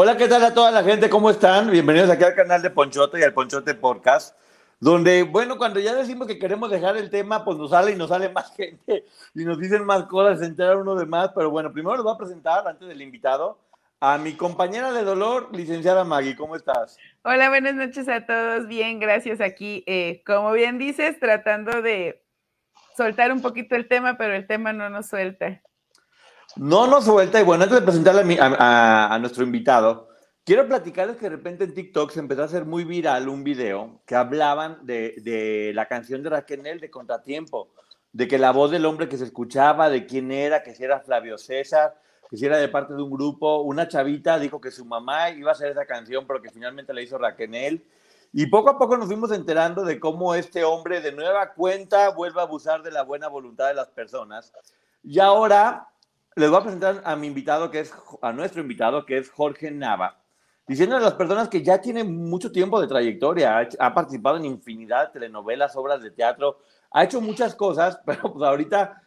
Hola, ¿qué tal a toda la gente? ¿Cómo están? Bienvenidos aquí al canal de Ponchote y al Ponchote Podcast, donde, bueno, cuando ya decimos que queremos dejar el tema, pues nos sale y nos sale más gente y nos dicen más cosas, se entera uno de más, pero bueno, primero les voy a presentar, antes del invitado, a mi compañera de dolor, licenciada Maggie, ¿cómo estás? Hola, buenas noches a todos, bien, gracias aquí. Eh, como bien dices, tratando de soltar un poquito el tema, pero el tema no nos suelta. No nos suelta. Y bueno, antes de presentarle a, a, nuestro invitado, quiero platicarles que de repente en TikTok se empezó a hacer muy viral un video que hablaban de, de la canción de Raquel de Contratiempo, de que la voz del hombre que se escuchaba, de quién era, que si era Flavio César, que si era de parte de un grupo. Una chavita dijo que su mamá iba a hacer esa canción, pero que finalmente la hizo Raquel. Y poco a poco nos fuimos enterando de cómo este hombre de nueva cuenta vuelve a abusar de la buena voluntad de las personas. Y ahora les voy a presentar a mi invitado, que es a nuestro invitado, que es Jorge Nava, diciendo a las personas que ya tiene mucho tiempo de trayectoria, ha, participado en infinidad de telenovelas, obras de teatro, ha hecho muchas cosas, pero pues ahorita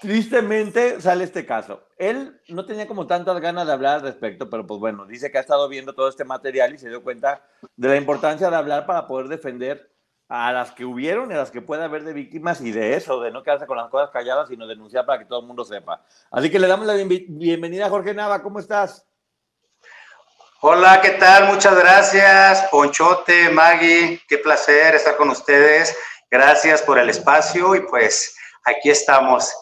tristemente sale este caso. Él no tenía como tantas ganas de hablar al respecto, pero pues bueno, dice que ha estado viendo todo este material y se dio cuenta de la importancia de hablar para poder defender a las que hubieron y a las que puede haber de víctimas y de eso, de no quedarse con las cosas calladas, sino denunciar para que todo el mundo sepa. Así que le damos la bienvenida a Jorge Nava, ¿cómo estás? Hola, ¿qué tal? Muchas gracias, Ponchote, Maggie, qué placer estar con ustedes. Gracias por el espacio y pues aquí estamos.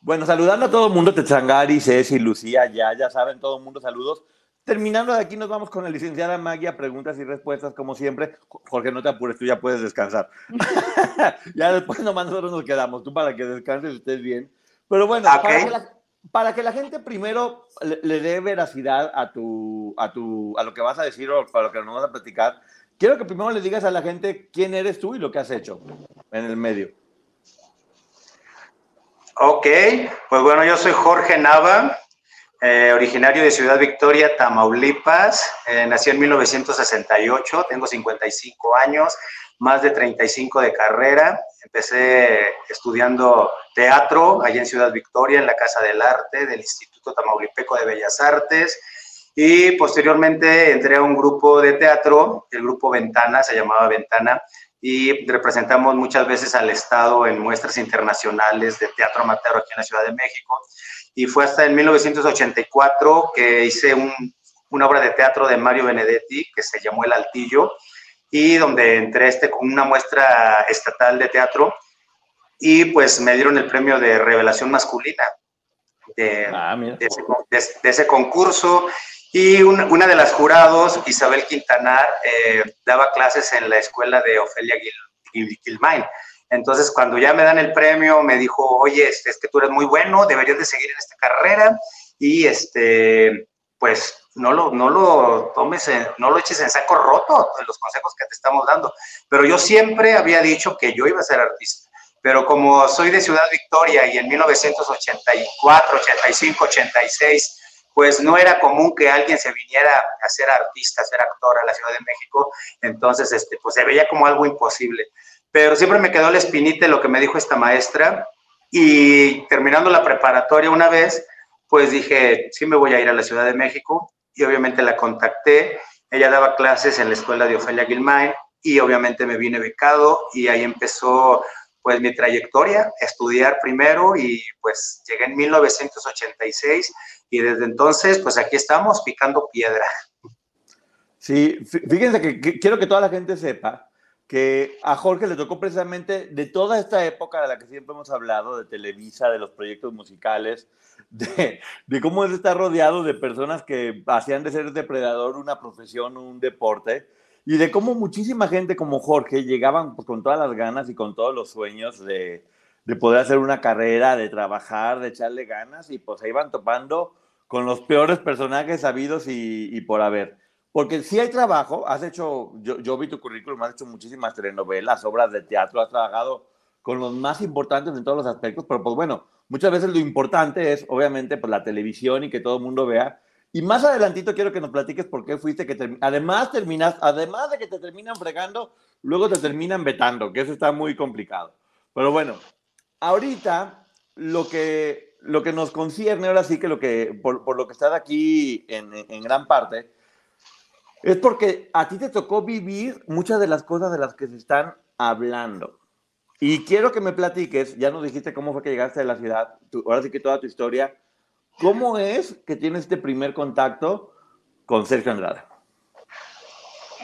Bueno, saludando a todo el mundo, Tetzangari, Ceci, Lucía, ya, ya saben, todo el mundo, saludos. Terminando de aquí, nos vamos con la licenciada Magia, preguntas y respuestas, como siempre. Jorge, no te apures, tú ya puedes descansar. ya después nomás nosotros nos quedamos, tú para que descanses y estés bien. Pero bueno, para, que la, gente primero le, dé veracidad a, tu, a, tu, a lo que vas a decir o a lo que nos vas a platicar, quiero que primero le digas a la gente quién eres tú y lo que has hecho en el medio. Ok, pues bueno, yo soy Jorge Nava, eh, originario de Ciudad Victoria, Tamaulipas. Eh, nací en 1968, tengo 55 años, más de 35 de carrera. Empecé estudiando teatro allá en Ciudad Victoria, en la Casa del Arte del Instituto Tamaulipeco de Bellas Artes. Y posteriormente entré a un grupo de teatro, el grupo Ventana, se llamaba Ventana, y representamos muchas veces al Estado en muestras internacionales de teatro amateur aquí en la Ciudad de México y fue hasta en 1984 que hice una obra de teatro de Mario Benedetti que se llamó El Altillo y donde entré este, con una muestra estatal de teatro y pues me dieron el premio de revelación masculina de, ah, ese, concurso y una, de las jurados, Isabel Quintanar, eh, daba clases en la escuela de Ofelia Gil, Gilmain. Entonces, cuando ya me dan el premio, me dijo, oye, este, es que tú eres muy bueno, deberías de seguir en esta carrera y, este, pues, no lo, no lo tomes, no lo eches en saco roto los consejos que te estamos dando. Pero yo siempre había dicho que yo iba a ser artista. Pero como soy de Ciudad Victoria y en 1984, 85, 86, pues no era común que alguien se viniera a ser artista, a ser actor a la Ciudad de México. Entonces, este, pues se veía como algo imposible pero siempre me quedó la espinita lo que me dijo esta maestra y terminando la preparatoria una vez, pues dije, sí me voy a ir a la Ciudad de México y obviamente la contacté. Ella daba clases en la escuela de Ofelia Gilmain y obviamente me vine becado y ahí empezó pues mi trayectoria, estudiar primero y pues llegué en 1986 y desde entonces pues aquí estamos picando piedra. Sí, fíjense que quiero que toda la gente sepa que a Jorge le tocó precisamente de toda esta época de la que siempre hemos hablado, de Televisa, de los proyectos musicales, de, de cómo él está rodeado de personas que hacían de ser depredador una profesión, un deporte, y de cómo muchísima gente como Jorge llegaban pues, con todas las ganas y con todos los sueños de, de poder hacer una carrera, de trabajar, de echarle ganas, y pues se iban topando con los peores personajes sabidos y, y por haber. Porque si hay trabajo, has hecho, yo, yo vi tu currículum, has hecho muchísimas telenovelas, obras de teatro, has trabajado con los más importantes en todos los aspectos, pero pues bueno, muchas veces lo importante es obviamente pues la televisión y que todo el mundo vea. Y más adelantito quiero que nos platiques por qué fuiste que además terminas, además de que te terminan fregando, luego te terminan vetando, que eso está muy complicado. Pero bueno, ahorita lo que, lo que nos concierne, ahora sí que lo que, por, por lo que estás aquí en, en gran parte, es porque a ti te tocó vivir muchas de las cosas de las que se están hablando. Y quiero que me platiques, ya nos dijiste cómo fue que llegaste a la ciudad, ahora sí que toda tu historia, ¿cómo es que tienes este primer contacto con Sergio Andrade?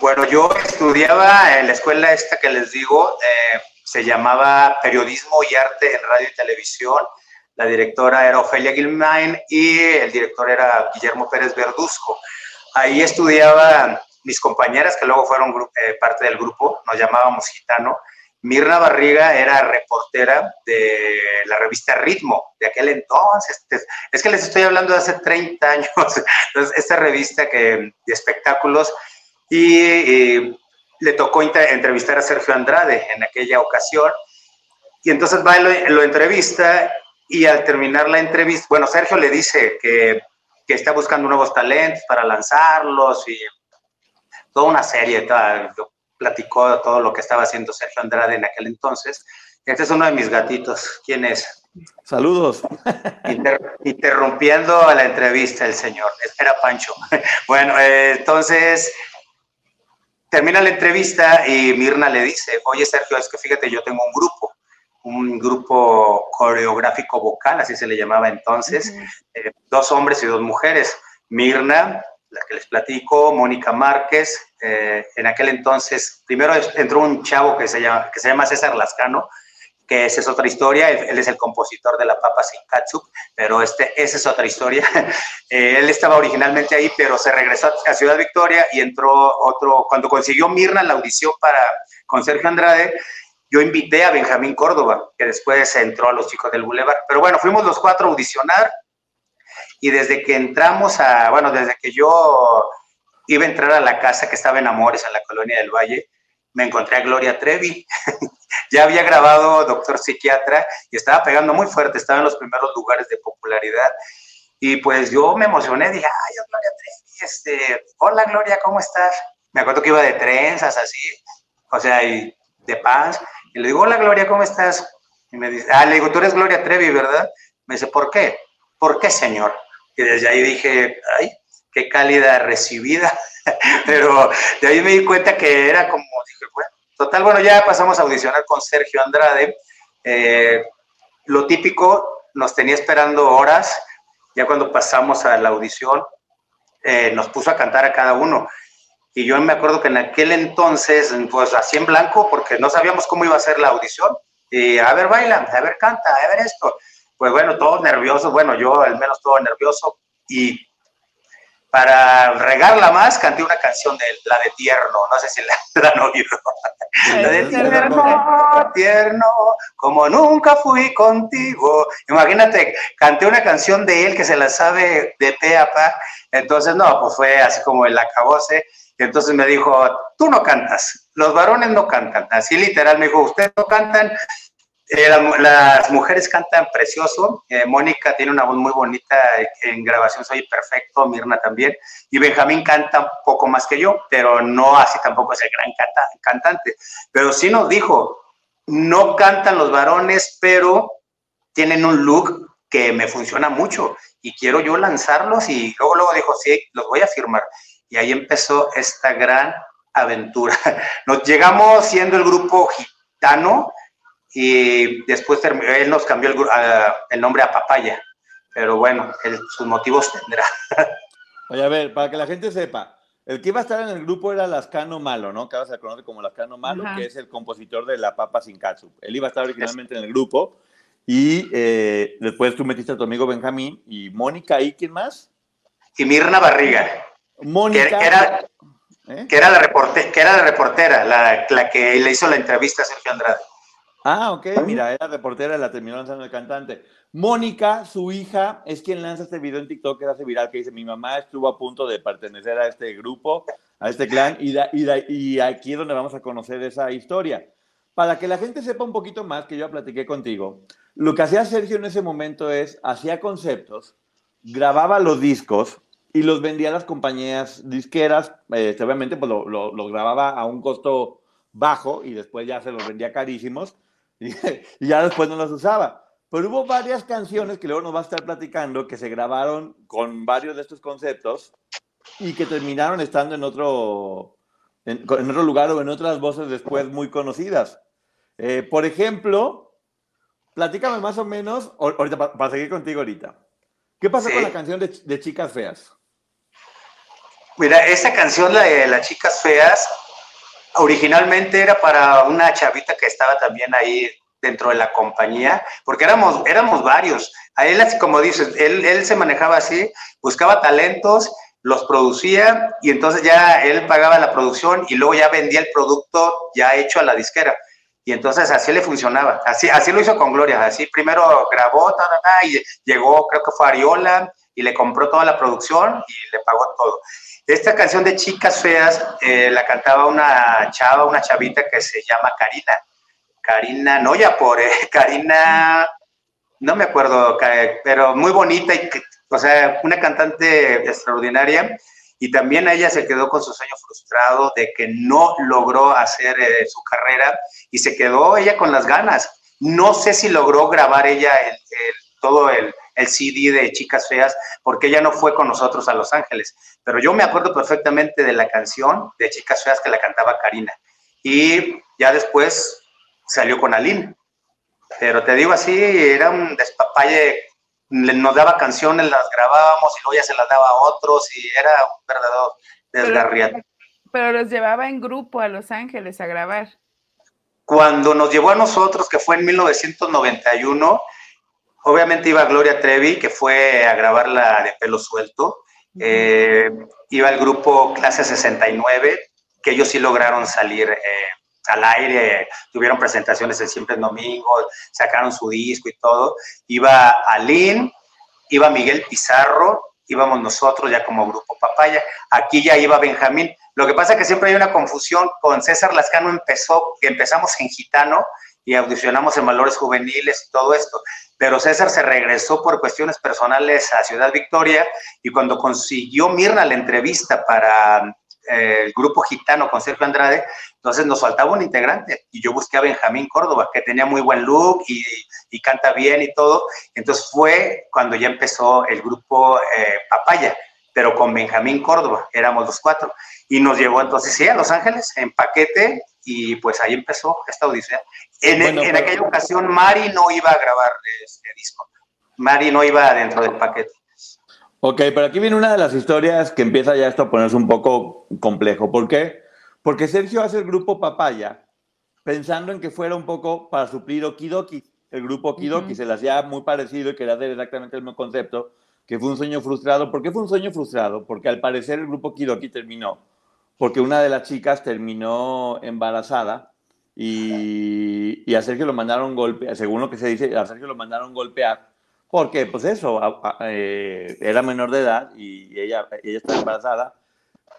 Bueno, yo estudiaba en la escuela esta que les digo, eh, se llamaba Periodismo y Arte en Radio y Televisión. La directora era Ofelia Gilmain y el director era Guillermo Pérez Verduzco. Ahí estudiaban mis compañeras, que luego fueron eh, parte del grupo, nos llamábamos Gitano. Mirna Barriga era reportera de la revista Ritmo de aquel entonces. Es que les estoy hablando de hace 30 años. Entonces, esta revista que, de espectáculos y, le tocó entrevistar a Sergio Andrade en aquella ocasión. Y entonces va y lo entrevista y al terminar la entrevista, bueno, Sergio le dice que que está buscando nuevos talentos para lanzarlos y toda una serie, platicó todo lo que estaba haciendo Sergio Andrade en aquel entonces. Este es uno de mis gatitos. ¿Quién es? Saludos. interrumpiendo la entrevista el señor. Espera, Pancho. bueno, eh, entonces termina la entrevista y Mirna le dice, oye Sergio, es que fíjate, yo tengo un grupo un grupo coreográfico vocal, así se le llamaba entonces, eh, dos hombres y dos mujeres. Mirna, la que les platico, Mónica Márquez, eh, en aquel entonces, primero entró un chavo que se llama, que se llama César Lascano, que esa es otra historia, él, es el compositor de La Papa Sin Katsup, pero este, esa es otra historia. Eh, él estaba originalmente ahí, pero se regresó a Ciudad Victoria y entró otro, cuando consiguió Mirna la audición para, con Sergio Andrade, yo invité a Benjamín Córdoba, que después entró a los chicos del Boulevard. Pero bueno, fuimos los cuatro a audicionar y desde que entramos a, bueno, desde que yo iba a entrar a la casa que estaba en Amores, en la colonia del Valle, me encontré a Gloria Trevi. ya había grabado Doctor Psiquiatra y estaba pegando muy fuerte, estaba en los primeros lugares de popularidad. Y pues yo me emocioné, dije, ay, Gloria Trevi, este, hola Gloria, ¿cómo estás? Me acuerdo que iba de trenzas así, o sea, y de paz. Y le digo, hola Gloria, ¿cómo estás? Y me dice, ah, le digo, tú eres Gloria Trevi, ¿verdad? Me dice, ¿por qué? ¿Por qué, señor? Y desde ahí dije, ay, qué cálida recibida. Pero de ahí me di cuenta que era como, dije, bueno, total, bueno, ya pasamos a audicionar con Sergio Andrade. Eh, lo típico, nos tenía esperando horas. Ya cuando pasamos a la audición, eh, nos puso a cantar a cada uno. Y yo me acuerdo que en aquel entonces, pues así en blanco, porque no sabíamos cómo iba a ser la audición. Y a ver, baila, a ver, canta, a ver esto. Pues bueno, todos nerviosos, bueno, yo al menos todo nervioso. Y para regarla más, canté una canción de la de Tierno, no sé si la, han oído. la de Tierno, Tierno, como nunca fui contigo. Imagínate, canté una canción de él que se la sabe de pe a pa. Entonces, no, pues fue así como el acabose entonces me dijo, tú no cantas, los varones no cantan. Así literal me dijo, ustedes no cantan, eh, las, mujeres cantan precioso. Eh, Mónica tiene una voz muy bonita en grabación, soy perfecto, Mirna también. Y Benjamín canta un poco más que yo, pero no así tampoco es el gran cantante. Pero sí nos dijo, no cantan los varones, pero tienen un look que me funciona mucho y quiero yo lanzarlos y luego luego dijo, sí, los voy a firmar. Y ahí empezó esta gran aventura. Nos llegamos siendo el grupo gitano y después él nos cambió el, nombre a Papaya. Pero bueno, sus motivos tendrá. Oye, a ver, para que la gente sepa, El que iba a estar en el grupo era Lascano Malo, ¿no? Que ahora se conoce como Lascano Malo, que es el compositor de La Papa Sin Katsu. Él iba a estar originalmente en el grupo y eh, después tú metiste a tu amigo Benjamín y Mónica y ¿quién más? Y Mirna Barriga. Mónica. Que, era, ¿eh? que, era, la reporte, que era la reportera, la, la, que le hizo la entrevista a Sergio Andrade. Ah, ok, mira, era reportera y la terminó lanzando el cantante. Mónica, su hija, es quien lanza este video en TikTok que hace viral, que dice, mi mamá estuvo a punto de pertenecer a este grupo, a este clan, y, y, y aquí es donde vamos a conocer esa historia. Para que la gente sepa un poquito más, que yo platiqué contigo, lo que hacía Sergio en ese momento es, hacía conceptos, grababa los discos y los vendía a las compañías disqueras, este, obviamente pues los lo, grababa a un costo bajo y después ya se los vendía carísimos y, ya después no los usaba. Pero hubo varias canciones que luego nos va a estar platicando que se grabaron con varios de estos conceptos y que terminaron estando en otro, en, otro lugar o en otras voces después muy conocidas. Eh, por ejemplo, platícame más o menos, ahorita para, seguir contigo ahorita. ¿Qué pasa con la canción de, Chicas Feas? Mira, esa canción, la de Las Chicas Feas, originalmente era para una chavita que estaba también ahí dentro de la compañía, porque éramos, éramos varios. A él, así como dices, él, él se manejaba así, buscaba talentos, los producía y entonces ya él pagaba la producción y luego ya vendía el producto ya hecho a la disquera. Y entonces así le funcionaba. Así, así lo hizo con Gloria. Así primero grabó, y llegó, creo que fue Ariola, y le compró toda la producción y le pagó todo. Esta canción de Chicas Feas eh, la cantaba una chava, una chavita que se llama Karina. Karina, no ya por, eh, Karina, no me acuerdo, pero muy bonita y, o sea, una cantante extraordinaria y también ella se quedó con su sueño frustrado de que no logró hacer eh, su carrera y se quedó ella con las ganas. No sé si logró grabar ella el, todo el, el, CD de Chicas Feas porque ella no fue con nosotros a Los Ángeles, pero yo me acuerdo perfectamente de la canción de Chicas Feas que la cantaba Karina y ya después salió con Aline. Pero te digo así, era un despapalle nos daba canciones, las grabábamos y luego ya se las daba a otros y era un verdadero desgarriate. Pero, los llevaba en grupo a Los Ángeles a grabar. Cuando nos llevó a nosotros, que fue en 1991, obviamente iba Gloria Trevi, que fue a grabarla de pelo suelto. Eh, iba el grupo Clase 69, que ellos sí lograron salir eh, al aire, tuvieron presentaciones en Siempre Domingo, sacaron su disco y todo. Iba Aline, iba Miguel Pizarro, íbamos nosotros ya como grupo Papaya. Aquí ya iba Benjamín. Lo que pasa es que siempre hay una confusión. Con César Lascano empezó, empezamos en Gitano y audicionamos en Valores Juveniles y todo esto. Pero César se regresó por cuestiones personales a Ciudad Victoria y cuando consiguió Mirna la entrevista para el grupo gitano con Sergio Andrade, entonces nos faltaba un integrante y yo busqué a Benjamín Córdoba, que tenía muy buen look y, canta bien y todo. Entonces fue cuando ya empezó el grupo eh, Papaya, pero con Benjamín Córdoba, éramos los cuatro. Y nos llevó entonces, sí, a Los Ángeles en paquete y pues ahí empezó esta odisea. En, en aquella ocasión Mari no iba a grabar este disco, Mari no iba dentro del paquete. Ok, pero aquí viene una de las historias que empieza ya esto a ponerse un poco complejo. ¿Por qué? Porque Sergio hace el grupo Papaya pensando en que fuera un poco para suplir Okidoki. El grupo Okidoki se le hacía muy parecido y quería hacer exactamente el mismo concepto, que fue un sueño frustrado. ¿Por qué fue un sueño frustrado? Porque al parecer el grupo Okidoki terminó, porque una de las chicas terminó embarazada y, y a Sergio lo mandaron golpear, según lo que se dice, a Sergio lo mandaron golpear porque, pues eso, eh, era menor de edad y ella, ella estaba embarazada.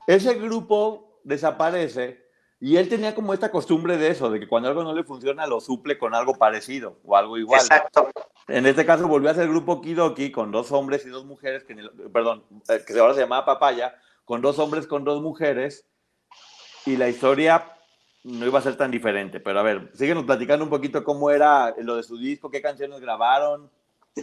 Ese grupo desaparece y él tenía como esta costumbre de eso, de que cuando algo no le funciona lo suple con algo parecido o algo igual. Exacto. En este caso volvió a ser el grupo Kidoki con dos hombres y dos mujeres, que perdón, eh, que ahora se llamaba Papaya, con dos hombres, con dos mujeres, y la historia no iba a ser tan diferente. Pero a ver, síguenos platicando un poquito cómo era lo de su disco, qué canciones grabaron.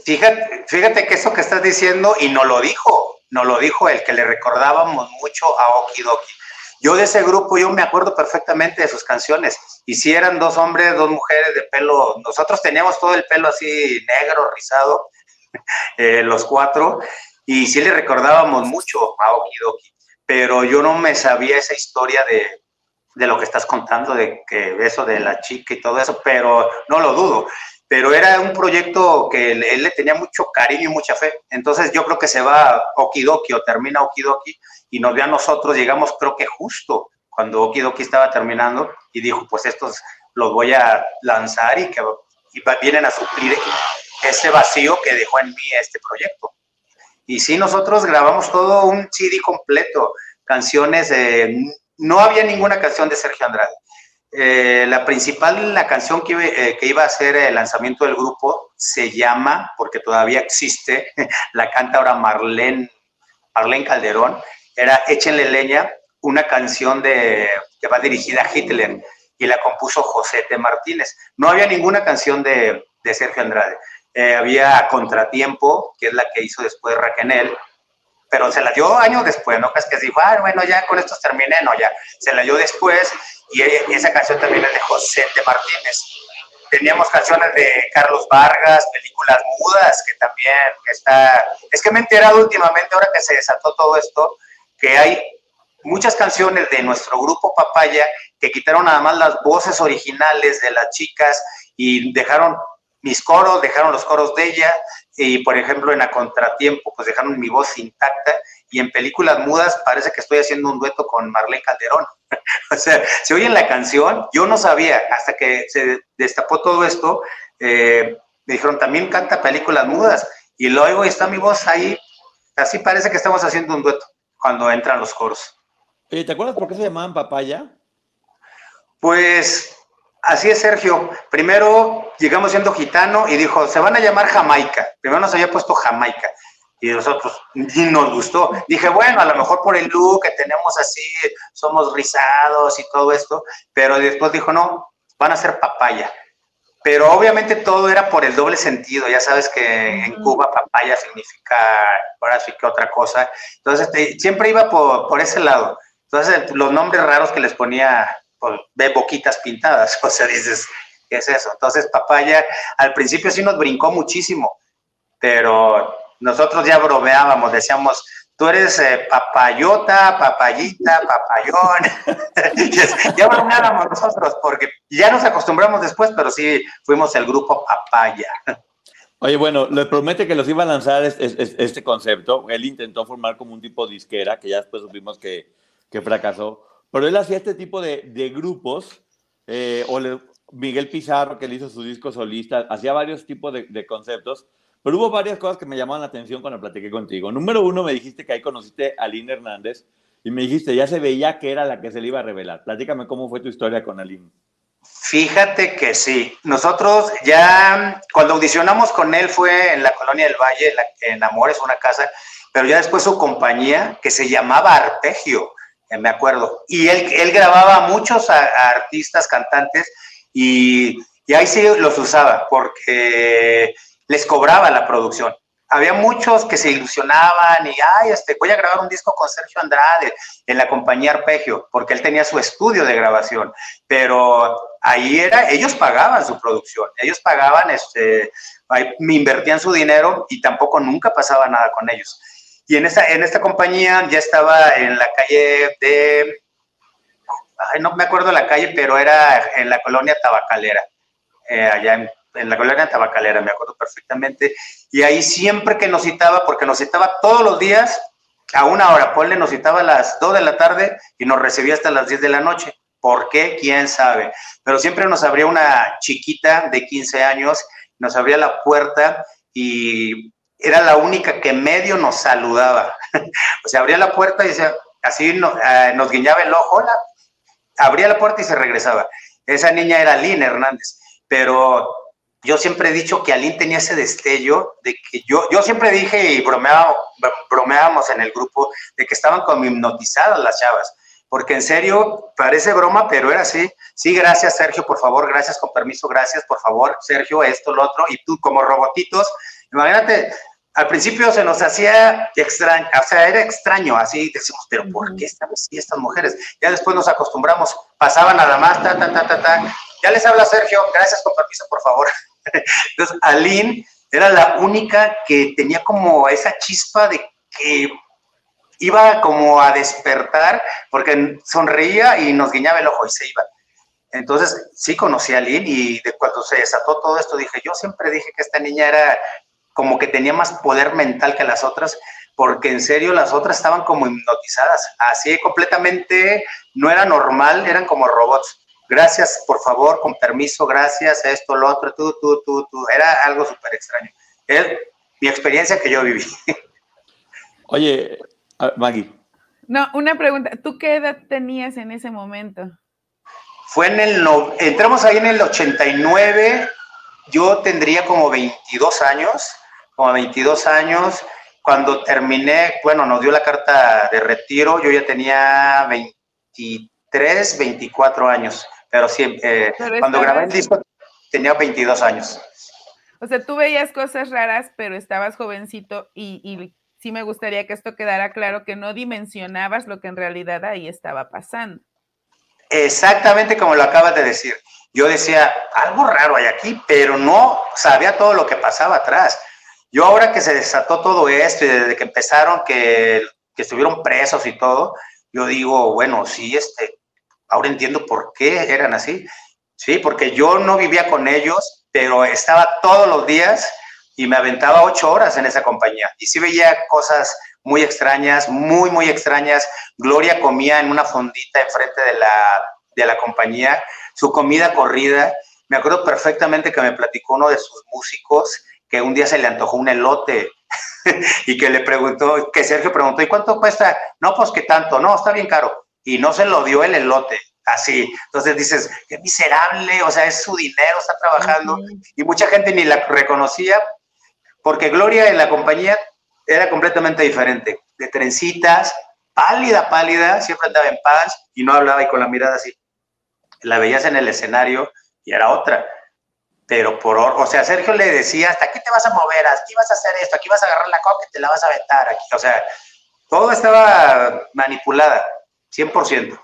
Fíjate, fíjate que eso que estás diciendo, y no lo dijo, no lo dijo el que le recordábamos mucho a Okidoki. Yo de ese grupo, yo me acuerdo perfectamente de sus canciones. Y si eran dos hombres, dos mujeres de pelo, nosotros teníamos todo el pelo así negro, rizado, eh, los cuatro, y sí le recordábamos mucho a Okidoki. pero yo no me sabía esa historia de, de lo que estás contando, de que eso de la chica y todo eso, pero no lo dudo. Pero era un proyecto que él, le tenía mucho cariño y mucha fe. Entonces yo creo que se va Okidoki o termina Okidoki y nos ve a nosotros, llegamos creo que justo cuando Okidoki estaba terminando y dijo, pues estos los voy a lanzar y que y vienen a suplir ese vacío que dejó en mí este proyecto. Y sí, nosotros grabamos todo un CD completo, canciones, no había ninguna canción de Sergio Andrade. Eh, la principal, la canción que, eh, que, iba a ser el lanzamiento del grupo se llama, porque todavía existe, la canta ahora Marlene, Marlene Calderón, era Échenle leña, una canción de, que va dirigida a Hitler y la compuso José T. Martínez. No había ninguna canción de, de Sergio Andrade. Eh, había Contratiempo, que es la que hizo después Raquenel, pero se la dio años después, ¿no? Es que dijo, ah, bueno, ya con esto terminé, no, ya. Se la dio después y esa canción también es de José de Martínez. Teníamos canciones de Carlos Vargas, películas mudas, que también está... Es que me he enterado últimamente, ahora que se desató todo esto, que hay muchas canciones de nuestro grupo Papaya que quitaron nada más las voces originales de las chicas y dejaron mis coros, dejaron los coros de ella, y por ejemplo en A Contratiempo, pues dejaron mi voz intacta, y en películas mudas parece que estoy haciendo un dueto con Marlene Calderón. o sea, se oye la canción, yo no sabía, hasta que se destapó todo esto, eh, me dijeron, también canta películas mudas, y luego está mi voz ahí, así parece que estamos haciendo un dueto cuando entran los coros. ¿te acuerdas por qué se llamaban Papaya? Pues Así es, Sergio. Primero llegamos siendo gitano y dijo, se van a llamar Jamaica. Primero nos había puesto Jamaica. Y nosotros, y nos gustó. Dije, bueno, a lo mejor por el look que tenemos así, somos rizados y todo esto. Pero después dijo, no, van a ser papaya. Pero obviamente todo era por el doble sentido. Ya sabes que en Cuba papaya significa, ahora sí que otra cosa. Entonces, este, siempre iba por, por ese lado. Entonces, los nombres raros que les ponía pues, ve boquitas pintadas, o sea, dices, ¿qué es eso? Entonces, papaya, al principio sí nos brincó muchísimo, pero nosotros ya bromeábamos, decíamos, tú eres eh, papayota, papayita, papayón. ya bromeábamos nosotros, porque ya nos acostumbramos después, pero sí fuimos el grupo papaya. Oye, bueno, le promete que los iba a lanzar este, concepto. Él intentó formar como un tipo disquera, que ya después supimos que, que fracasó. Pero él hacía este tipo de, de grupos, eh, o Miguel Pizarro, que le hizo su disco solista, hacía varios tipos de, de, conceptos, pero hubo varias cosas que me llamaban la atención cuando platiqué contigo. Número uno, me dijiste que ahí conociste a Aline Hernández y me dijiste, ya se veía que era la que se le iba a revelar. Platícame cómo fue tu historia con Aline. Fíjate que sí. Nosotros ya, cuando audicionamos con él fue en la Colonia del Valle, en Amores, una casa, pero ya después su compañía, que se llamaba Arpegio, eh, me acuerdo. Y él, él grababa a muchos artistas, cantantes, y, y, ahí sí los usaba, porque les cobraba la producción. Había muchos que se ilusionaban y, ay, este, voy a grabar un disco con Sergio Andrade en la compañía Arpegio, porque él tenía su estudio de grabación, pero ahí era, ellos pagaban su producción, ellos pagaban, este, me invertían su dinero y tampoco nunca pasaba nada con ellos. Y en esta, en esta compañía ya estaba en la calle de, no me acuerdo la calle, pero era en la colonia Tabacalera, eh, allá en, la colonia Tabacalera, me acuerdo perfectamente. Y ahí siempre que nos citaba, porque nos citaba todos los días a una hora, ponle, nos citaba a las 2 de la tarde y nos recibía hasta las 10 de la noche. ¿Por qué? ¿Quién sabe? Pero siempre nos abría una chiquita de 15 años, nos abría la puerta y era la única que medio nos saludaba. o sea, abría la puerta y decía, así eh, nos guiñaba el ojo, hola, abría la puerta y se regresaba. Esa niña era Aline Hernández, pero yo siempre he dicho que Aline tenía ese destello de que yo, yo siempre dije y bromeábamos en el grupo de que estaban como hipnotizadas las chavas, porque en serio parece broma, pero era así. Sí, gracias Sergio, por favor, gracias, con permiso, gracias, por favor, Sergio, esto, lo otro, y tú como robotitos, imagínate, al principio se nos hacía extraño, o sea, era extraño, así decimos, pero ¿por qué están así estas mujeres? Ya después nos acostumbramos, pasaban nada más, ta, ta, ta, ta, ta. Ya les habla Sergio, gracias, con permiso, por favor. Entonces, Aline era la única que tenía como esa chispa de que iba como a despertar porque sonreía y nos guiñaba el ojo y se iba. Entonces, sí conocí a Lynn y de cuando se desató todo esto, dije, yo siempre dije que esta niña era como que tenía más poder mental que las otras, porque en serio las otras estaban como hipnotizadas, así completamente, no era normal, eran como robots. Gracias, por favor, con permiso, gracias, esto, lo otro, tú, tú, tú, tú. Era algo súper extraño. Es mi experiencia que yo viví. Oye, Maggie. No, una pregunta. ¿Tú qué edad tenías en ese momento? Fue en el, no, entramos ahí en el 89, yo tendría como 22 años, como 22 años. Cuando terminé, bueno, nos dio la carta de retiro, yo ya tenía 23, 24 años, pero sí, eh, cuando grabé el disco tenía 22 años. O sea, tú veías cosas raras, pero estabas jovencito y, y sí me gustaría que esto quedara claro, que no dimensionabas lo que en realidad ahí estaba pasando. Exactamente como lo acabas de decir. Yo decía, algo raro hay aquí, pero no sabía todo lo que pasaba atrás. Yo ahora que se desató todo esto y desde que empezaron que, que estuvieron presos y todo, yo digo, bueno, sí, este, ahora entiendo por qué eran así. Sí, porque yo no vivía con ellos, pero estaba todos los días y me aventaba ocho horas en esa compañía. Y sí veía cosas muy extrañas, muy, muy extrañas. Gloria comía en una fondita enfrente de la, de la compañía, su comida corrida. Me acuerdo perfectamente que me platicó uno de sus músicos que un día se le antojó un elote y que le preguntó, que Sergio preguntó, ¿y cuánto cuesta? No, pues que tanto, no, está bien caro. Y no se lo dio el elote, así. Entonces dices, qué miserable, o sea, es su dinero, está trabajando. Y mucha gente ni la reconocía, porque Gloria en la compañía era completamente diferente, de trencitas, pálida, pálida, siempre andaba en paz y no hablaba y con la mirada así. La veías en el escenario y era otra. Pero por, o sea, Sergio le decía, hasta aquí te vas a mover, aquí vas a hacer esto, aquí vas a agarrar la coca y te la vas a aventar, aquí, o sea, todo estaba manipulada, 100%.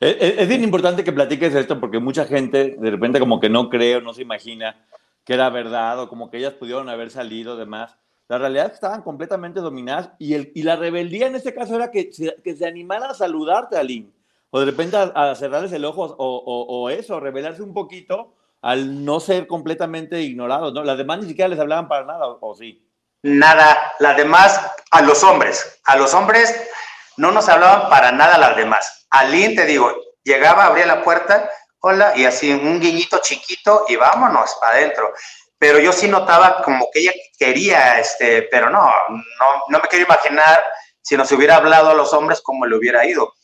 Es, es bien importante que platiques esto porque mucha gente de repente como que no cree o no se imagina que era verdad o como que ellas pudieron haber salido, demás. La realidad es que estaban completamente dominadas y, el, y la rebeldía en este caso era que, que se animara a saludarte, Aline, o de repente a, cerrarles el ojo o, o, eso, rebelarse un poquito al no ser completamente ignorados, ¿no? Las demás ni siquiera les hablaban para nada, ¿o, sí? Nada, las demás, a los hombres, a los hombres no nos hablaban para nada las demás. Aline, te digo, llegaba, abría la puerta, hola, y así un guiñito chiquito y vámonos para adentro pero yo sí notaba como que ella quería, este, pero no, no, no me quiero imaginar si nos hubiera hablado a los hombres cómo le hubiera ido.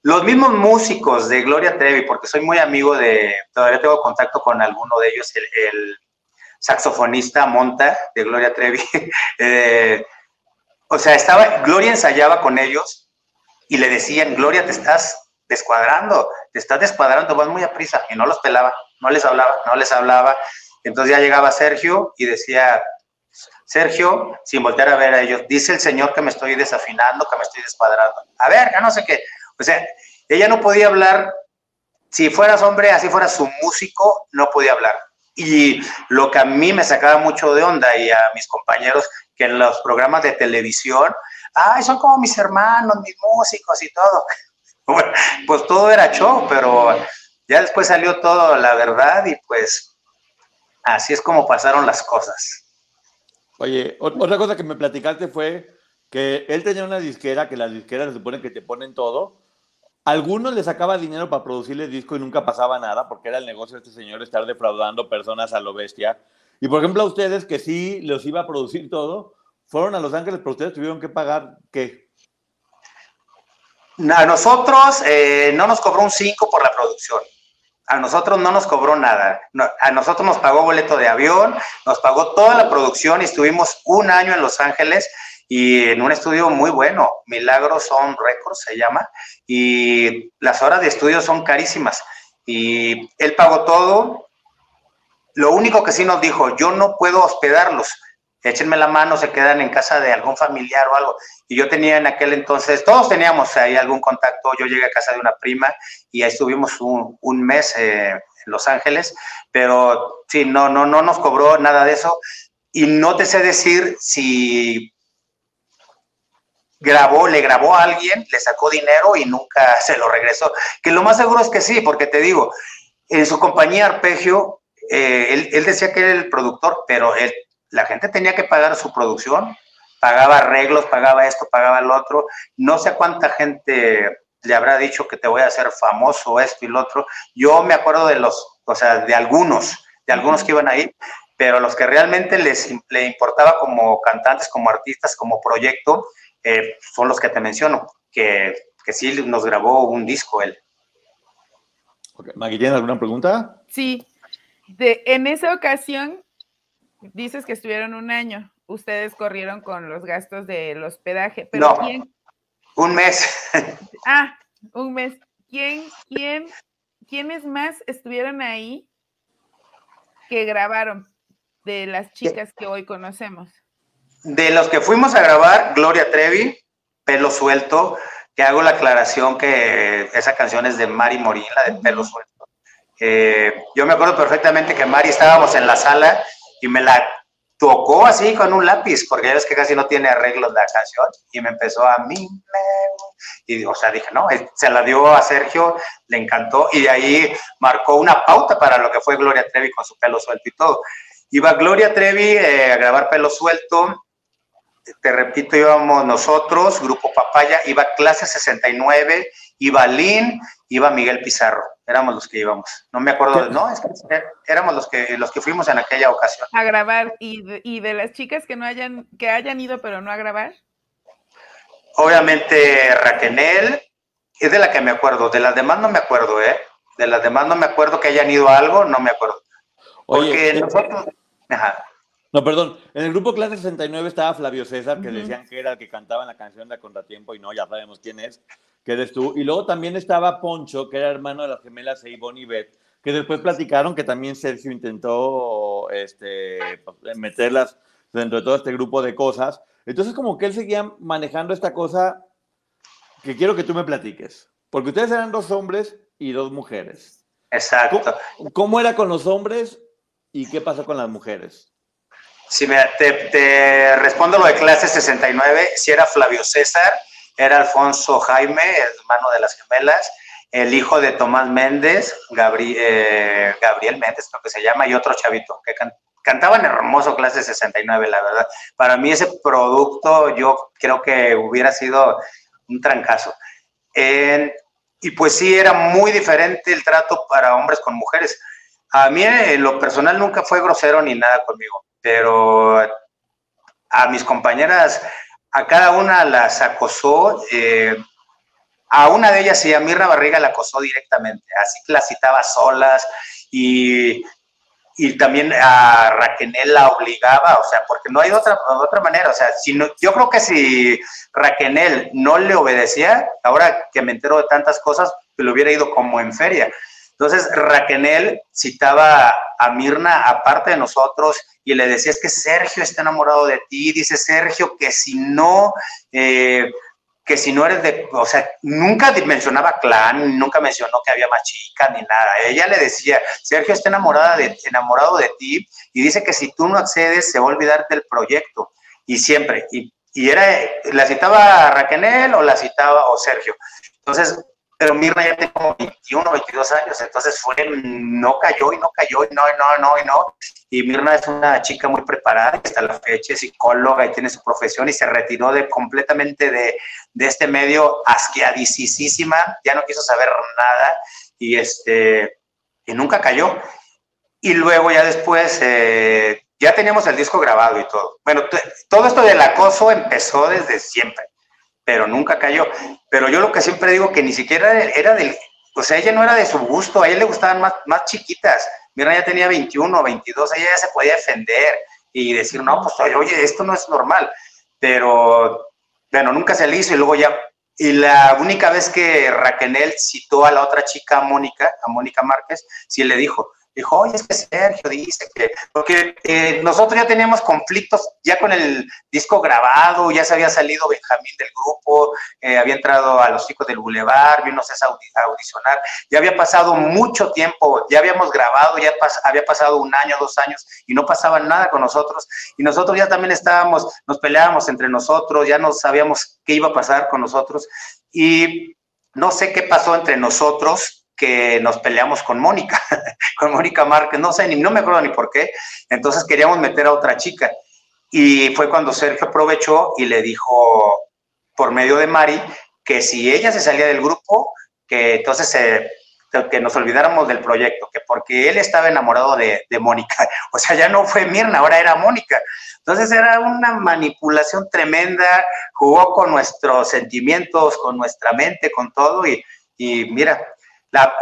Los mismos músicos de Gloria Trevi, porque soy muy amigo de, todavía tengo contacto con alguno de ellos, el, saxofonista Monta de Gloria Trevi. Eh, o sea, estaba, Gloria ensayaba con ellos y le decían, Gloria, te estás descuadrando, te estás descuadrando, vas muy a prisa. Y no los pelaba, no les hablaba, no les hablaba. Entonces ya llegaba Sergio y decía, Sergio, sin voltear a ver a ellos, dice el Señor que me estoy desafinando, que me estoy descuadrando. A ver, no sé qué. O sea, ella no podía hablar, si fueras hombre, así fuera su músico, no podía hablar. Y lo que a mí me sacaba mucho de onda y a mis compañeros que en los programas de televisión, ay, son como mis hermanos, mis músicos y todo. Pues todo era show, pero ya después salió todo la verdad y pues Así es como pasaron las cosas. Oye, otra cosa que me platicaste fue que él tenía una disquera, que las disqueras se supone que te ponen todo. Algunos le sacaba dinero para producirle disco y nunca pasaba nada, porque era el negocio de este señor estar defraudando personas a lo bestia. Y por ejemplo, a ustedes que sí los iba a producir todo, fueron a Los Ángeles, pero ustedes tuvieron que pagar qué? A nosotros eh, no nos cobró un 5 por la producción a nosotros no nos cobró nada. a nosotros nos pagó boleto de avión, nos pagó toda la producción y estuvimos un año en Los Ángeles y en un estudio muy bueno, Milagros Son Records se llama, y las horas de estudio son carísimas. Y él pagó todo. Lo único que sí nos dijo, yo no puedo hospedarlos, échenme la mano, se quedan en casa de algún familiar o algo. Y yo tenía en aquel entonces, todos teníamos ahí algún contacto, yo llegué a casa de una prima y ahí estuvimos un, un mes eh, en Los Ángeles, pero sí, no, no, no nos cobró nada de eso. Y no te sé decir si grabó, le grabó a alguien, le sacó dinero y nunca se lo regresó. Que lo más seguro es que sí, porque te digo, en su compañía Arpegio, eh, él, decía que era el productor, pero él, la gente tenía que pagar su producción, pagaba arreglos, pagaba esto, pagaba lo otro. No sé cuánta gente le habrá dicho que te voy a hacer famoso esto y lo otro. Yo me acuerdo de los, o sea, de algunos, de algunos que iban ahí, pero los que realmente les le importaba como cantantes, como artistas, como proyecto, eh, son los que te menciono, que, que sí nos grabó un disco él. Okay. Maggie, ¿tienes alguna pregunta? Sí. De, en esa ocasión, dices que estuvieron un año. Ustedes corrieron con los gastos del hospedaje. Pero no, ¿quién? un mes. ah, un mes. ¿Quién, quién, quiénes más estuvieron ahí que grabaron de las chicas que hoy conocemos? De los que fuimos a grabar, Gloria Trevi, Pelo Suelto, que hago la aclaración que esa canción es de Mari Morín, la de Pelo Suelto. Eh, yo me acuerdo perfectamente que Mari estábamos en la sala y me la tocó así con un lápiz, porque ya ves que casi no tiene arreglos la canción, y me empezó a mí, y o sea, dije, no, eh, se la dio a Sergio, le encantó, y de ahí marcó una pauta para lo que fue Gloria Trevi con su pelo suelto y todo. Iba Gloria Trevi eh, a grabar pelo suelto, te repito, íbamos nosotros, Grupo Papaya, iba Clase 69, iba Lin, iba Miguel Pizarro, éramos los que íbamos. No me acuerdo, no, es que éramos los que, los que fuimos en aquella ocasión. A grabar, ¿y de, y de las chicas que no hayan, que hayan ido pero no a grabar? Obviamente Raquenel, es de la que me acuerdo, de las demás no me acuerdo, ¿eh? De las demás no me acuerdo que hayan ido a algo, no me acuerdo. Porque Oye, nosotros... Ajá. No, perdón. En el grupo Clase 69 estaba Flavio César, que uh -huh. decían que era el que cantaba en la canción de Contratiempo, y no, ya sabemos quién es, que eres tú. Y luego también estaba Poncho, que era hermano de las gemelas e Ivonne y Beth, que después platicaron que también Sergio intentó este, meterlas dentro de todo este grupo de cosas. Entonces, como que él seguía manejando esta cosa que quiero que tú me platiques. Porque ustedes eran dos hombres y dos mujeres. Exacto. ¿Cómo, cómo era con los hombres y qué pasó con las mujeres? Si me, te, te, respondo lo de clase 69, si era Flavio César, era Alfonso Jaime, hermano de las gemelas, el hijo de Tomás Méndez, Gabriel, eh, Gabriel Méndez creo que se llama, y otro chavito, que can, cantaban hermoso clase 69, la verdad. Para mí ese producto yo creo que hubiera sido un trancazo. Y pues sí, era muy diferente el trato para hombres con mujeres. A mí en lo personal nunca fue grosero ni nada conmigo pero a mis compañeras, a cada una las acosó. Eh, a una de ellas, sí, a Mirna Barriga la acosó directamente, así que la citaba solas y, y también a Raquenel la obligaba, o sea, porque no hay otra, otra manera, o sea, si no, yo creo que si Raquenel no le obedecía, ahora que me entero de tantas cosas, le hubiera ido como en feria. Entonces, Raquenel citaba a Mirna aparte de nosotros y le decía, es que Sergio está enamorado de ti, dice Sergio que si no, eh, que si no eres de, o sea, nunca mencionaba clan, nunca mencionó que había más chicas ni nada. Ella le decía, Sergio está enamorada enamorado de ti y dice que si tú no accedes se va a olvidar del proyecto. Y siempre, y, y era, la citaba Raquenel o la citaba o Sergio. Entonces, pero Mirna ya tiene como 21, 22 años, entonces fue, no cayó y no cayó y no, y no, no, y no. Y Mirna es una chica muy preparada, hasta la fecha es psicóloga y tiene su profesión y se retiró de, completamente de, de este medio asqueadicísima, ya no quiso saber nada y, este, y nunca cayó. Y luego ya después, eh, ya teníamos el disco grabado y todo. Bueno, todo esto del acoso empezó desde siempre pero nunca cayó. Pero yo lo que siempre digo que ni siquiera era del, o sea, ella no era de su gusto, a ella le gustaban más, más chiquitas. Mira, ya tenía 21, 22, ella ya se podía defender y decir, no, pues oye, esto no es normal. Pero, bueno, nunca se le hizo y luego ya, y la única vez que Raquel citó a la otra chica, Mónica, a Mónica Márquez, sí le dijo, dijo, oye, es que Sergio dice que, porque eh, nosotros ya teníamos conflictos ya con el disco grabado, ya se había salido Benjamín del grupo, eh, había entrado a los chicos del Boulevard, vino a audicionar, ya había pasado mucho tiempo, ya habíamos grabado, ya había pasado un año, dos años, y no pasaba nada con nosotros, y nosotros ya también estábamos, nos peleábamos entre nosotros, ya no sabíamos qué iba a pasar con nosotros, y no sé qué pasó entre nosotros, que nos peleamos con Mónica, con Mónica Márquez, no sé, ni no me acuerdo ni por qué. Entonces queríamos meter a otra chica. Y fue cuando Sergio aprovechó y le dijo por medio de Mari que si ella se salía del grupo, que entonces que nos olvidáramos del proyecto, que porque él estaba enamorado de, de, Mónica. O sea, ya no fue Mirna, ahora era Mónica. Entonces era una manipulación tremenda, jugó con nuestros sentimientos, con nuestra mente, con todo. Y, y mira,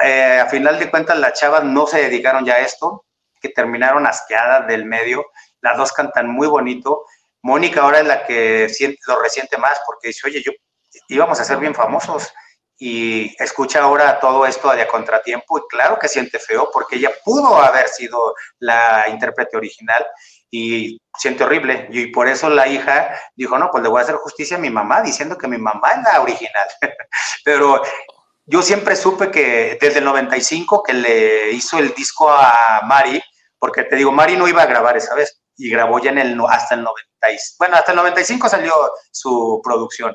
eh, a final de cuentas, las chavas no se dedicaron ya a esto, que terminaron asqueadas del medio. Las dos cantan muy bonito. Mónica ahora es la que lo resiente más porque dice, oye, yo íbamos a ser bien famosos y escucha ahora todo esto de contratiempo y claro que siente feo porque ella pudo haber sido la intérprete original y siente horrible. Y por eso la hija dijo, no, pues le voy a hacer justicia a mi mamá diciendo que mi mamá es la original. Pero yo siempre supe que desde el 95 que le hizo el disco a Mari, porque te digo, Mari no iba a grabar esa vez y grabó ya en el hasta el 90, bueno, hasta el 95 salió su producción.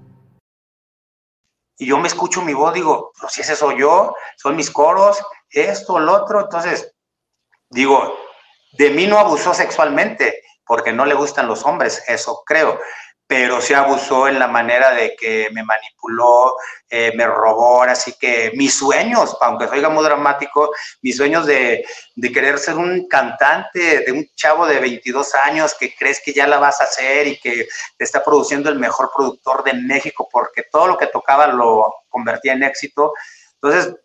y yo me escucho mi voz, digo, pero si ese soy yo, son mis coros, esto, lo otro, entonces, digo, de mí no abusó sexualmente, porque no le gustan los hombres, eso creo, pero se abusó en la manera de que me manipuló, eh, me robó, así que mis sueños, aunque soy muy dramático, mis sueños de, de, querer ser un cantante, de un chavo de 22 años que crees que ya la vas a hacer y que te está produciendo el mejor productor de México porque todo lo que tocaba lo convertía en éxito. Entonces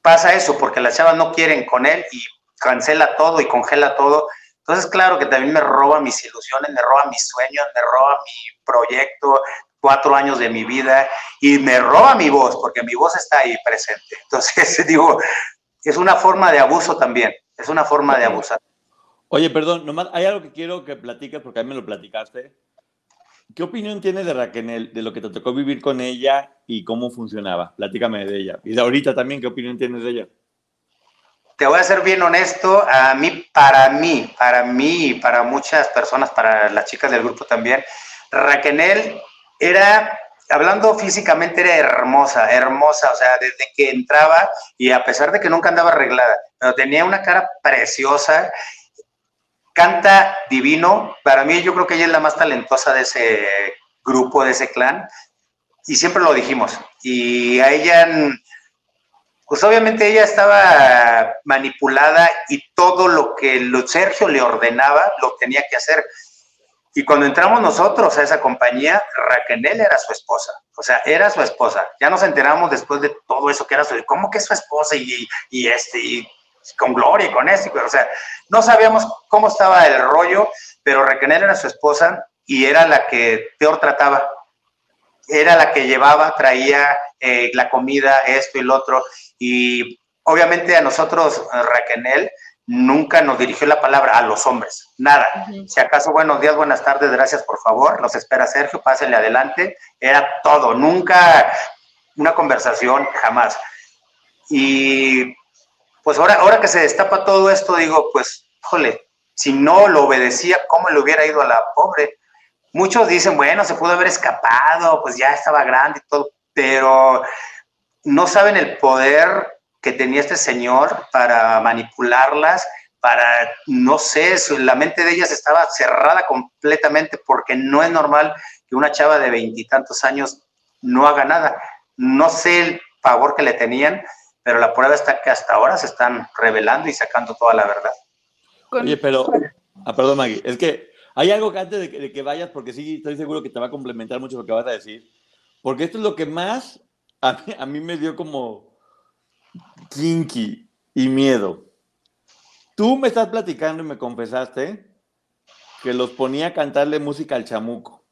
pasa eso porque las chavas no quieren con él y cancela todo y congela todo entonces, claro que también me roba mis ilusiones, me roba mis sueños, me roba mi proyecto, cuatro años de mi vida y me roba mi voz, porque mi voz está ahí presente. Entonces, digo, es una forma de abuso también, es una forma de abusar. Oye, perdón, nomás hay algo que quiero que platiques, porque a mí me lo platicaste. ¿Qué opinión tienes de Raquel, de lo que te tocó vivir con ella y cómo funcionaba? Platícame de ella. Y de ahorita también, ¿qué opinión tienes de ella? Te voy a ser bien honesto, a mí, para mí, para mí y para muchas personas, para las chicas del grupo también, Raquel era, hablando físicamente, era hermosa, hermosa, o sea, desde que entraba y a pesar de que nunca andaba arreglada, pero tenía una cara preciosa, canta divino, para mí yo creo que ella es la más talentosa de ese grupo, de ese clan, y siempre lo dijimos, y a ella pues obviamente ella estaba manipulada y todo lo que Sergio le ordenaba lo tenía que hacer. Y cuando entramos nosotros a esa compañía, Raquel era su esposa. O sea, era su esposa. Ya nos enteramos después de todo eso que era su ¿Cómo que es su esposa? Y, y este, y con Gloria y con esto. O sea, no sabíamos cómo estaba el rollo, pero Raquel era su esposa y era la que peor trataba. Era la que llevaba, traía eh, la comida, esto y lo otro. Y obviamente a nosotros, Raquel, nunca nos dirigió la palabra a los hombres, nada. Si acaso, buenos días, buenas tardes, gracias, por favor, los espera Sergio, pásenle adelante. Era todo, nunca una conversación, jamás. Y pues ahora, ahora que se destapa todo esto, digo, pues, jole, si no lo obedecía, ¿cómo le hubiera ido a la pobre? Muchos dicen, bueno, se pudo haber escapado, pues ya estaba grande y todo, pero no saben el poder que tenía este señor para manipularlas, para, no sé, la mente de ellas estaba cerrada completamente porque no es normal que una chava de veintitantos años no haga nada. No sé el favor que le tenían, pero la prueba está que hasta ahora se están revelando y sacando toda la verdad. Oye, pero, ah, perdón Maggie, es que hay algo que antes de que, de que vayas, porque sí estoy seguro que te va a complementar mucho lo que vas a decir, porque esto es lo que más a mí, a mí me dio como kinky y miedo. Tú me estás platicando y me confesaste que los ponía a cantarle música al chamuco.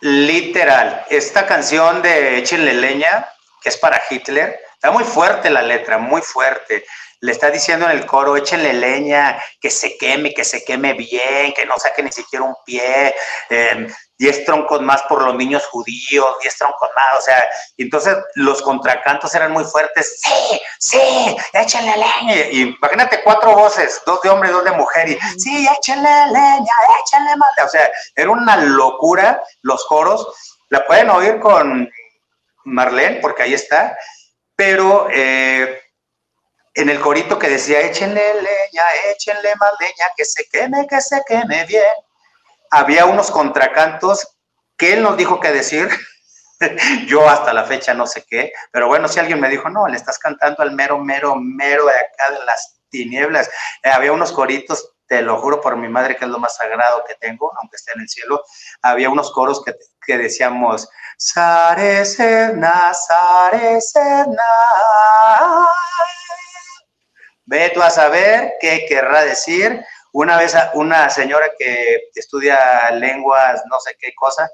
Literal, esta canción de Échenle leña, que es para Hitler, está muy fuerte la letra, muy fuerte. Le está diciendo en el coro, échenle leña, que se queme, que se queme bien, que no saque ni siquiera un pie, eh, 10 troncos más por los niños judíos, 10 troncos más, o sea, y entonces los contracantos eran muy fuertes, sí, sí, échenle leña, y imagínate cuatro voces, dos de hombre y dos de mujer, y sí, échenle leña, échenle más, o sea, era una locura los coros, la pueden oír con Marlene, porque ahí está, pero eh, en el corito que decía, échenle leña, échenle más leña, que se queme, que se queme bien, había unos contracantos que él nos dijo que decir. Yo hasta la fecha no sé qué, pero bueno, si alguien me dijo, no, le estás cantando al mero, mero, mero de acá de las tinieblas. Eh, había unos coritos, te lo juro por mi madre, que es lo más sagrado que tengo, aunque esté en el cielo. Había unos coros que, que decíamos, Sare Serna, Sare Serna. Ve tú a saber qué querrá decir una vez una señora que estudia lenguas, no sé qué cosa,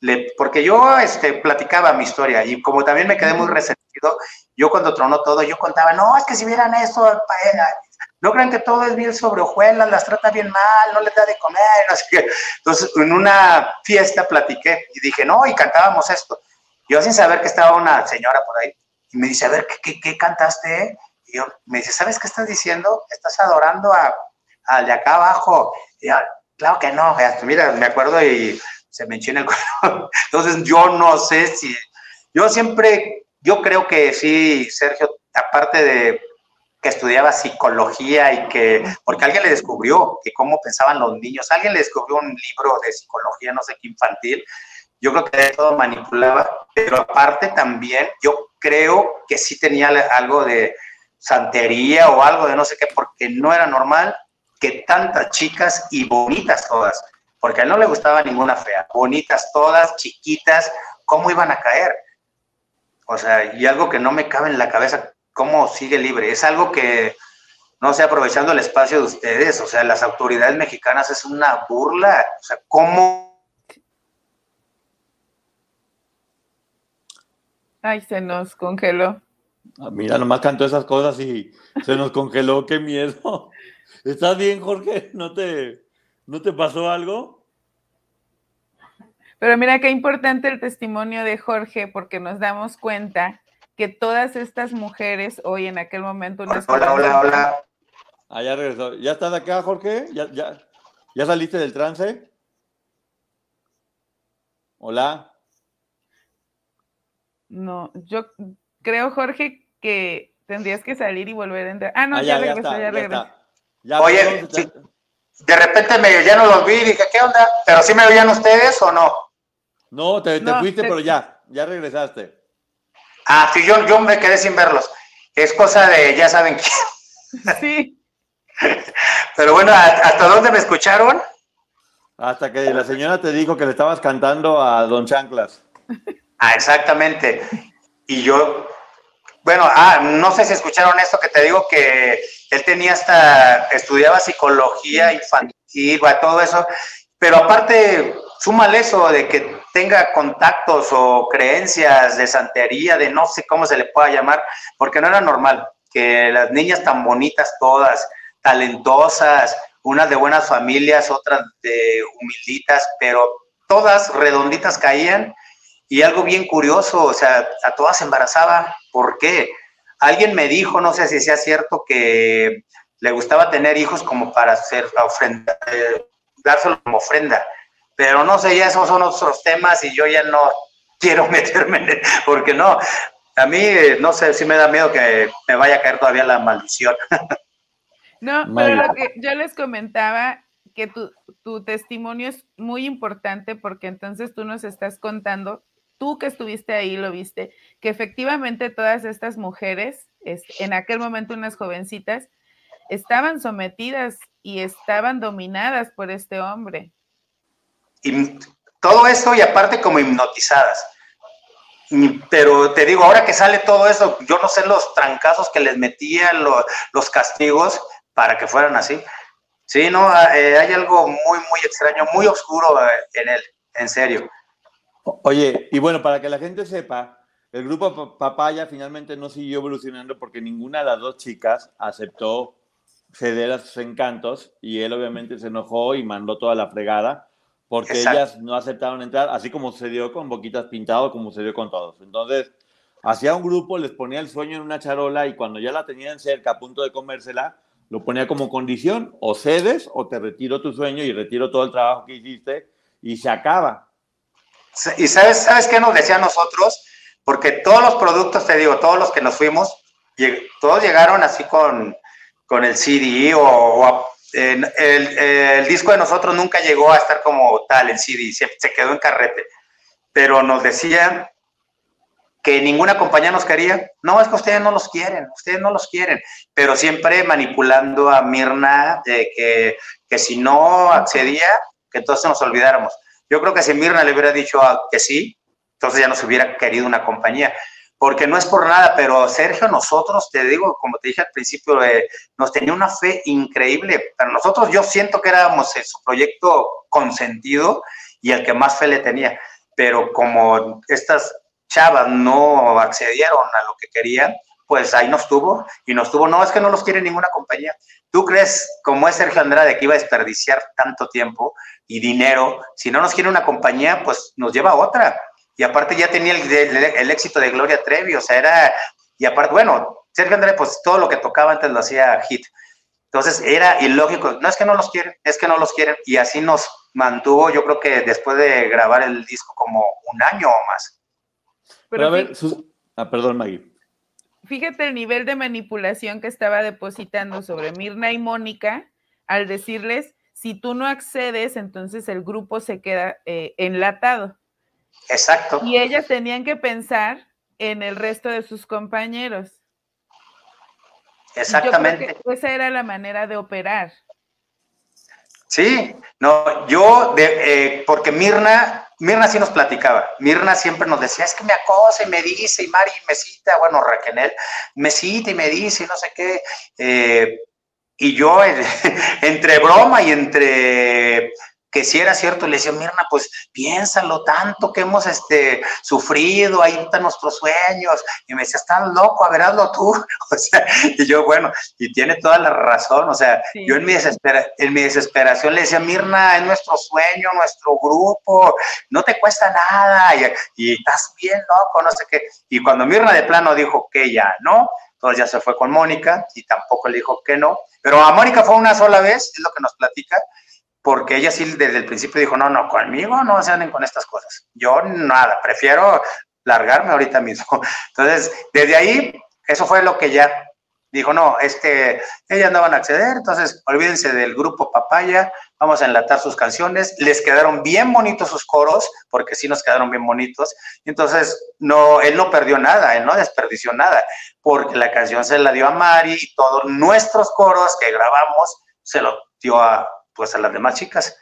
le, porque yo este, platicaba mi historia y como también me quedé muy resentido, yo cuando tronó todo, yo contaba, no, es que si vieran esto, no crean que todo es bien sobre hojuelas, las trata bien mal, no les da de comer, sé qué. Entonces, en una fiesta platiqué y dije, no, y cantábamos esto. Yo sin saber que estaba una señora por ahí, y me dice, a ver, ¿qué, qué, qué cantaste? Y yo, me dice, ¿sabes qué estás diciendo? Estás adorando a al de acá abajo. claro que no, mira, me acuerdo y se me enchina el corazón. Entonces yo no sé si, yo siempre, yo creo que sí, Sergio, aparte de que estudiaba psicología y que, porque alguien le descubrió que cómo pensaban los niños, alguien le descubrió un libro de psicología, no sé qué infantil, yo creo que de todo manipulaba, pero aparte también yo creo que sí tenía algo de santería o algo de no sé qué, porque no era normal que tantas chicas y bonitas todas, porque a él no le gustaba ninguna fea, bonitas todas, chiquitas, ¿cómo iban a caer? O sea, y algo que no me cabe en la cabeza, ¿cómo sigue libre? Es algo que, no sé, aprovechando el espacio de ustedes, o sea, las autoridades mexicanas es una burla, o sea, ¿cómo? Ay, se nos congeló. Ah, mira, nomás cantó esas cosas y se nos congeló, qué miedo. ¿Estás bien, Jorge? ¿No te, ¿No te pasó algo? Pero mira qué importante el testimonio de Jorge, porque nos damos cuenta que todas estas mujeres hoy en aquel momento... Hola, hola, hola, hola. Ah, ya regresó. ¿Ya estás acá, Jorge? ¿Ya, ya, ¿Ya saliste del trance? Hola. No, yo creo, Jorge, que tendrías que salir y volver a entrar. Ah, no, ah, ya, regresó, ya, regresó. Oye, de repente me, ya no los vi y dije, ¿qué onda? ¿Pero sí me oían ustedes o no? No, te, fuiste, pero ya, ya regresaste. Ah, sí, yo, yo me quedé sin verlos. Es cosa de, ya saben quién. Sí. Pero bueno, ¿hasta dónde me escucharon? Hasta que la señora te dijo que le estabas cantando a Don Chanclas. Ah, exactamente. Y yo, bueno, ah, no sé si escucharon esto que te digo que él tenía hasta, estudiaba psicología infantil, todo eso, pero aparte, súmale eso de que tenga contactos o creencias de santería, de no sé cómo se le pueda llamar, porque no era normal que las niñas tan bonitas todas, talentosas, unas de buenas familias, otras de humilditas, pero todas redonditas caían y algo bien curioso, o sea, a todas embarazaba. ¿Por qué? Alguien me dijo, no sé si sea cierto, que le gustaba tener hijos como para hacer ofrenda, eh, dárselo como ofrenda. Pero no sé, ya esos son otros temas y yo ya no quiero meterme, porque no, a mí eh, no sé si me da miedo que me vaya a caer todavía la maldición. No, pero lo que yo les comentaba, que tu, tu testimonio es muy importante porque entonces tú nos estás contando tú que estuviste ahí lo viste, que efectivamente todas estas mujeres, en aquel momento unas jovencitas, estaban sometidas y estaban dominadas por este hombre. Y todo esto y aparte como hipnotizadas. Pero te digo, ahora que sale todo eso, yo no sé los trancazos que les metían, los castigos para que fueran así. Sí, no, ah, eh, hay algo muy, muy extraño, muy oscuro eh, en él, en serio. Oye, y bueno, para que la gente sepa, el grupo Papaya finalmente no siguió evolucionando porque ninguna de las dos chicas aceptó ceder a sus encantos y él obviamente se enojó y mandó toda la fregada porque ellas no aceptaron entrar, así como sucedió con Boquitas Pintado, como sucedió con todos. Entonces, hacía un grupo, les ponía el sueño en una charola y cuando ya la tenían cerca, a punto de comérsela, lo ponía como condición, o cedes o te retiro tu sueño y retiro todo el trabajo que hiciste y se acaba. ¿Y sabes, sabes qué nos decían nosotros? Porque todos los productos, te digo, todos los que nos fuimos, todos llegaron así con, con el CD o, el, disco de nosotros nunca llegó a estar como tal, el CD, se, se quedó en carrete. Pero nos decían que ninguna compañía nos quería. No, es que ustedes no los quieren, ustedes no los quieren, pero siempre manipulando a Mirna de que, que si no accedía, que entonces nos olvidáramos. Yo creo que si Mirna le hubiera dicho que sí, entonces ya nos hubiera querido una compañía. Porque no es por nada, pero Sergio, nosotros, te digo, como te dije al principio, eh, nos tenía una fe increíble. Para nosotros, yo siento que éramos su proyecto consentido y el que más fe le tenía. Pero como estas chavas no accedieron a lo que querían, pues ahí nos tuvo y nos tuvo. No, es que no los quiere ninguna compañía. ¿Tú crees, como es Sergio Andrade, que iba a desperdiciar tanto tiempo y dinero? Si no nos quiere una compañía, pues nos lleva a otra. Y aparte ya tenía el, éxito de Gloria Trevi, o sea, era, y aparte, bueno, Sergio Andrade, pues todo lo que tocaba antes lo hacía hit. Entonces era ilógico, no es que no los quieren, es que no los quieren. Y así nos mantuvo, yo creo que después de grabar el disco, como un año o más. Pero, a ver, ah, perdón, Maggie fíjate el nivel de manipulación que estaba depositando sobre Mirna y Mónica al decirles, si tú no accedes, entonces el grupo se queda eh, enlatado. Exacto. Y ellas tenían que pensar en el resto de sus compañeros. Exactamente. esa era la manera de operar. Sí, no, yo, de, eh, porque Mirna Mirna sí nos platicaba. Mirna siempre nos decía, es que me acosa y me dice, y Mari me cita, bueno, Raquel, me cita y me dice, y no sé qué. Eh, y yo, entre broma y entre que si era cierto, le decía, Mirna, pues piénsalo tanto que hemos este, sufrido, ahí están nuestros sueños. Y me decía, estás loco, a ver, hazlo tú. O sea, y yo, bueno, y tiene toda la razón. O sea, yo en mi, en mi desesperación le decía, Mirna, es nuestro sueño, nuestro grupo, no te cuesta nada, y, y estás bien loco, no sé qué. Y cuando Mirna de plano dijo que ya no, entonces ya se fue con Mónica y tampoco le dijo que no. Pero a Mónica fue una sola vez, es lo que nos platica, porque ella sí desde el principio dijo, no, no, conmigo no se anden con estas cosas. Yo nada, prefiero largarme ahorita mismo. Entonces, desde ahí, eso fue lo que ya dijo, no, este, ellas no van a acceder, entonces olvídense del grupo Papaya, vamos a enlatar sus canciones, les quedaron bien bonitos sus coros, porque sí nos quedaron bien bonitos, entonces no, él no perdió nada, él no desperdició nada, porque la canción se la dio a Mari y todos nuestros coros que grabamos se lo dio a, pues a las demás chicas.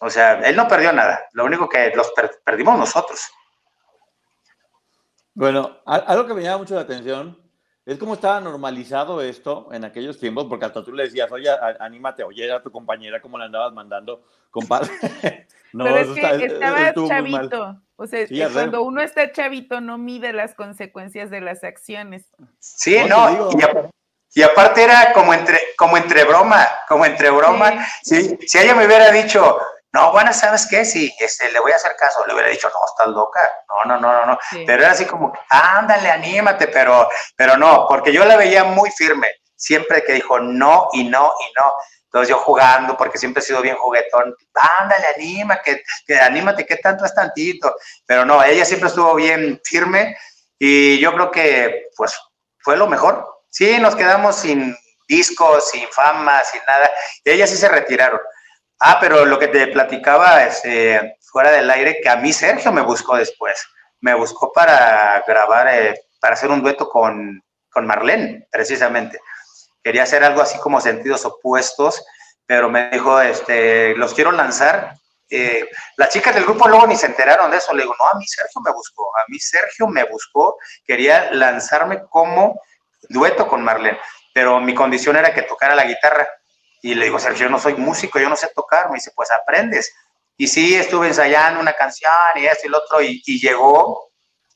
O sea, él no perdió nada, lo único que los perdimos nosotros. Bueno, algo que me llama mucho la atención es cómo estaba normalizado esto en aquellos tiempos, porque hasta tú le decías, oye, anímate, oye, a tu compañera, como le andabas mandando, compadre. no, Pero es que estaba chavito. O sea, cuando uno está chavito no mide las consecuencias de las acciones. Sí, no, y aparte era como entre, como entre broma, como entre broma. Si, si ella me hubiera dicho, no, bueno, ¿sabes qué? Si este, le voy a hacer caso, le hubiera dicho, no, estás loca. No, no, no, no, no. Pero era así como, ándale, anímate, pero, pero no, porque yo la veía muy firme, siempre que dijo no y no y no. Entonces yo jugando, porque siempre he sido bien juguetón, ándale, anima, que, que anímate, que tanto es tantito. Pero no, ella siempre estuvo bien firme y yo creo que, pues, fue lo mejor Sí, nos quedamos sin discos, sin fama, sin nada. Y ellas sí se retiraron. Ah, pero lo que te platicaba es, este, fuera del aire, que a mí Sergio me buscó después. me buscó para grabar, eh, para hacer un dueto con, con Marlene, precisamente. Quería hacer algo así como sentidos opuestos, pero me dijo, este, los quiero lanzar. Eh, las chicas del grupo luego ni se enteraron de eso. Le digo, no, a mí Sergio me buscó, a mí Sergio me buscó, quería lanzarme como dueto con Marlene, pero mi condición era que tocara la guitarra. Y le digo, Sergio, yo no soy músico, yo no sé tocar. Me dice, pues aprendes. Y sí, estuve ensayando una canción y esto y lo otro, y, llegó,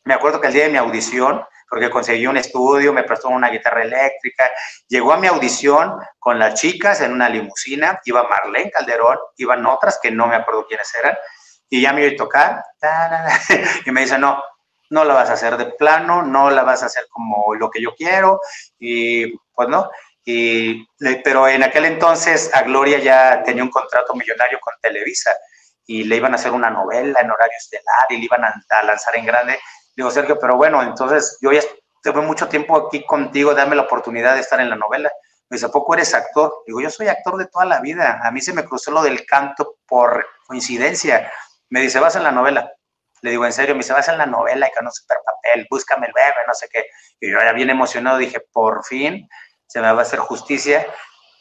me acuerdo que el día de mi audición, porque conseguí un estudio, me prestó una guitarra eléctrica, llegó a mi audición con las chicas en una limusina, iba Marlene Calderón, iban otras que no me acuerdo quiénes eran, y ya me iba a tocar, y me dice, no, no la vas a hacer de plano, no la vas a hacer como lo que yo quiero, y pues no, y, pero en aquel entonces a Gloria ya tenía un contrato millonario con Televisa, y le iban a hacer una novela en horario estelar y le iban a, lanzar en grande. Digo, Sergio, pero bueno, entonces yo ya tuve mucho tiempo aquí contigo, dame la oportunidad de estar en la novela. Me dice, ¿a poco eres actor? Digo, yo soy actor de toda la vida. A mí se me cruzó lo del canto por coincidencia. Me dice, vas en la novela. Le digo, en serio, me dice, vas en la novela y con un super papel, búscame bebé, no sé qué. Y yo ya bien emocionado dije, por fin se me va a hacer justicia.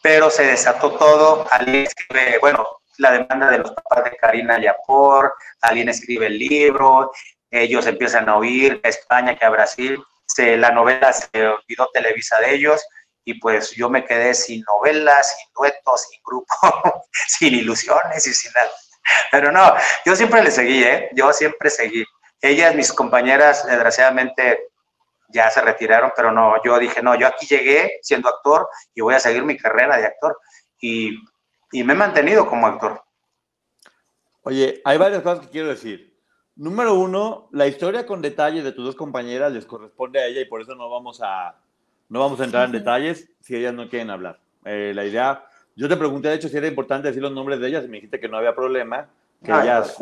Pero se desató todo. Alguien escribe, bueno, la demanda de los papás de Karina Yapor, alguien escribe el libro, ellos empiezan a oír a España, que a Brasil, la novela se olvidó Televisa de ellos, y pues yo me quedé sin novela, sin duetos, sin grupo, sin ilusiones y sin nada. Pero no, yo siempre le seguí, ¿eh? Yo siempre seguí. Ellas, mis compañeras, desgraciadamente ya se retiraron, pero no, yo dije, no, yo aquí llegué siendo actor y voy a seguir mi carrera de actor. Y y me he mantenido como actor. Oye, hay varias cosas que quiero decir. Número uno, la historia con detalles de tus dos compañeras les corresponde a ella y por eso no vamos a, no vamos a entrar en detalles si ellas no quieren hablar. Eh, la idea, yo te pregunté de hecho si era importante decir los nombres de ellas y me dijiste que no había problema, que ellas,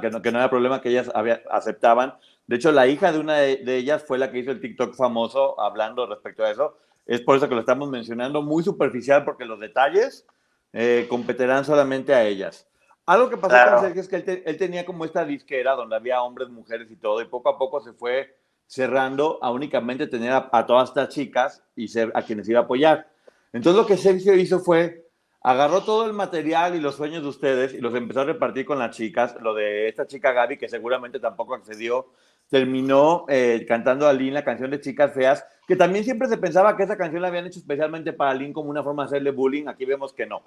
que no, que no había problema, que ellas aceptaban. De hecho, la hija de una de, de, ellas fue la que hizo el TikTok famoso hablando respecto a eso. Es por eso que lo estamos mencionando, muy superficial porque los detalles eh, competirán solamente a ellas. Algo que pasó con Sergio es que él, tenía como esta disquera donde había hombres, mujeres y todo, y poco a poco se fue cerrando a únicamente tener a, todas estas chicas y ser a quienes iba a apoyar. Entonces lo que Sergio hizo fue, agarró todo el material y los sueños de ustedes y los empezó a repartir con las chicas. Lo de esta chica Gaby, que seguramente tampoco accedió, terminó eh, cantando a Lynn la canción de Chicas Feas, que también siempre se pensaba que esa canción la habían hecho especialmente para Lynn como una forma de hacerle bullying. Aquí vemos que no,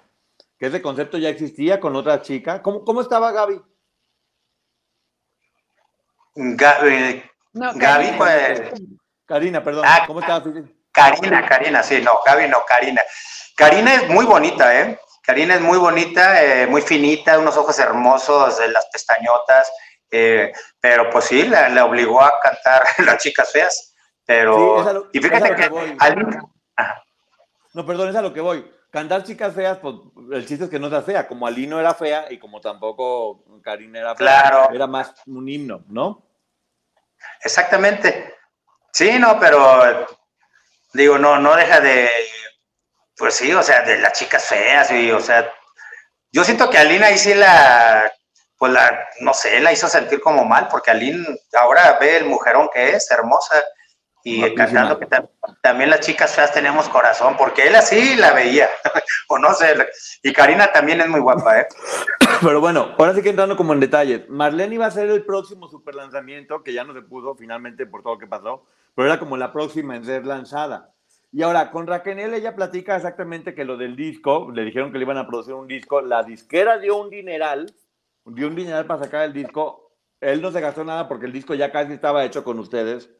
que ese concepto ya existía con otra chica. ¿Cómo, cómo estaba Gaby? Gaby, Gaby pues... Karina, perdón. Ah, ¿Cómo estaba? Karina, Karina, sí, no, Gaby no, Karina. Karina es muy bonita, ¿eh? Karina es muy bonita, eh, muy finita, unos ojos hermosos, de las pestañotas, eh, pero pues sí, le, obligó a cantar Las Chicas Feas. Pero, y fíjate que, No, perdón, es a lo que voy. Cantar chicas feas, pues el chiste es que no sea fea. Como Ali no era fea y como tampoco Karina era fea, era más un himno, ¿no? Exactamente. Sí, no, pero digo, no, no deja de, pues sí, o sea, de las chicas feas, y, o sea, yo siento que Alina ahí sí la pues la, no sé, la hizo sentir como mal, porque Aline ahora ve el mujerón que es, hermosa, y cantando que también las chicas feas tenemos corazón, porque él así la veía, o no sé, y Karina también es muy guapa, ¿eh? Pero bueno, ahora sí que entrando como en detalles, Marlene iba a ser el próximo super lanzamiento, que ya no se pudo finalmente por todo lo que pasó, pero era como la próxima en ser lanzada. Y ahora, con Raquel ella platica exactamente que lo del disco, le dijeron que le iban a producir un disco, la disquera dio un dineral, dio un dineral para sacar el disco. Él no se gastó nada porque el disco ya casi estaba hecho con ustedes.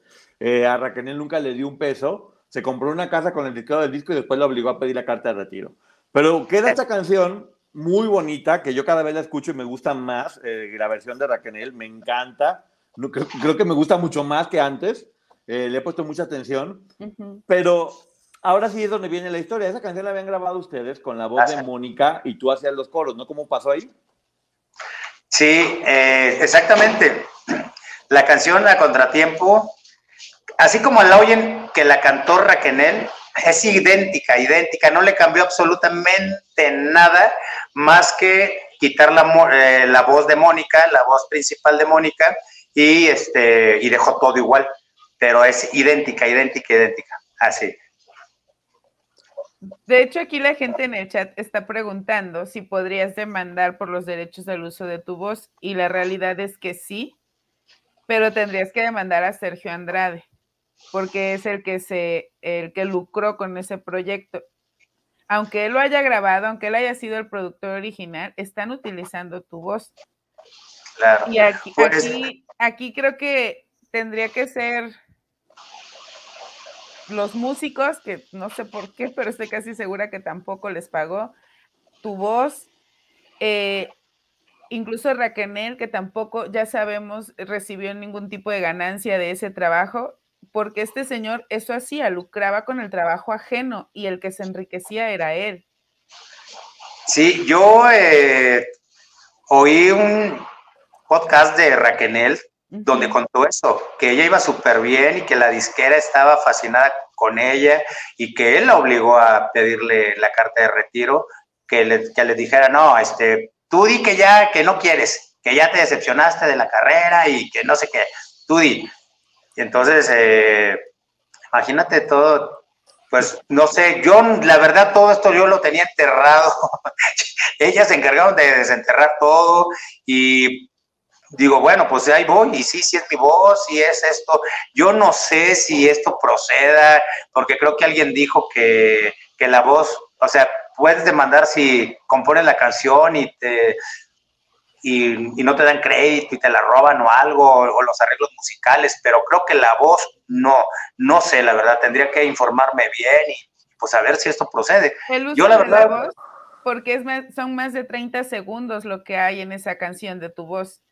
Eh, a Raquel nunca le dio un peso. Se compró una casa con el disco del disco y después le obligó a pedir la carta de retiro. Pero queda esta canción muy bonita que yo cada vez la escucho y me gusta más. Eh, la versión de Raquel me encanta. Creo, que me gusta mucho más que antes. Eh, le he puesto mucha atención. Pero ahora sí es donde viene la historia. Esa canción la habían grabado ustedes con la voz de Mónica y tú hacías los coros, ¿no? ¿Cómo pasó ahí? Sí, eh, exactamente. La canción A Contratiempo, así como la oyen que la cantó Raquenel, es idéntica, idéntica, no le cambió absolutamente nada más que quitar la, eh, la voz de Mónica, la voz principal de Mónica, y, este, y dejó todo igual, pero es idéntica, idéntica, idéntica, así. De hecho, aquí la gente en el chat está preguntando si podrías demandar por los derechos al uso de tu voz y la realidad es que sí, pero tendrías que demandar a Sergio Andrade porque es el que se el que lucró con ese proyecto. Aunque él lo haya grabado, aunque él haya sido el productor original, están utilizando tu voz. Claro. Y aquí, pues aquí, aquí creo que tendría que ser los músicos, que no sé por qué, pero estoy casi segura que tampoco les pagó tu voz. Eh, incluso Raquel, que tampoco, ya sabemos, recibió ningún tipo de ganancia de ese trabajo, porque este señor eso hacía, lucraba con el trabajo ajeno y el que se enriquecía era él. Sí, yo eh, oí un podcast de Raquel donde contó eso, que ella iba súper bien y que la disquera estaba fascinada con ella y que él la obligó a pedirle la carta de retiro, que le, que le dijera, no, este, tú di que ya, que no quieres, que ya te decepcionaste de la carrera y que no sé qué, tú di. Entonces, eh, imagínate todo, pues no sé, yo la verdad todo esto yo lo tenía enterrado. Ellas se encargaron de desenterrar todo y digo, bueno, pues ahí voy, y sí, sí es mi voz, y es esto. Yo no sé si esto proceda, porque creo que alguien dijo que, que la voz, o sea, puedes demandar si compones la canción y te y, no te dan crédito y te la roban o algo, o, los arreglos musicales, pero creo que la voz no, no sé, la verdad, tendría que informarme bien y pues a ver si esto procede. Yo la verdad... voz, porque es son más de 30 segundos lo que hay en esa canción de tu voz.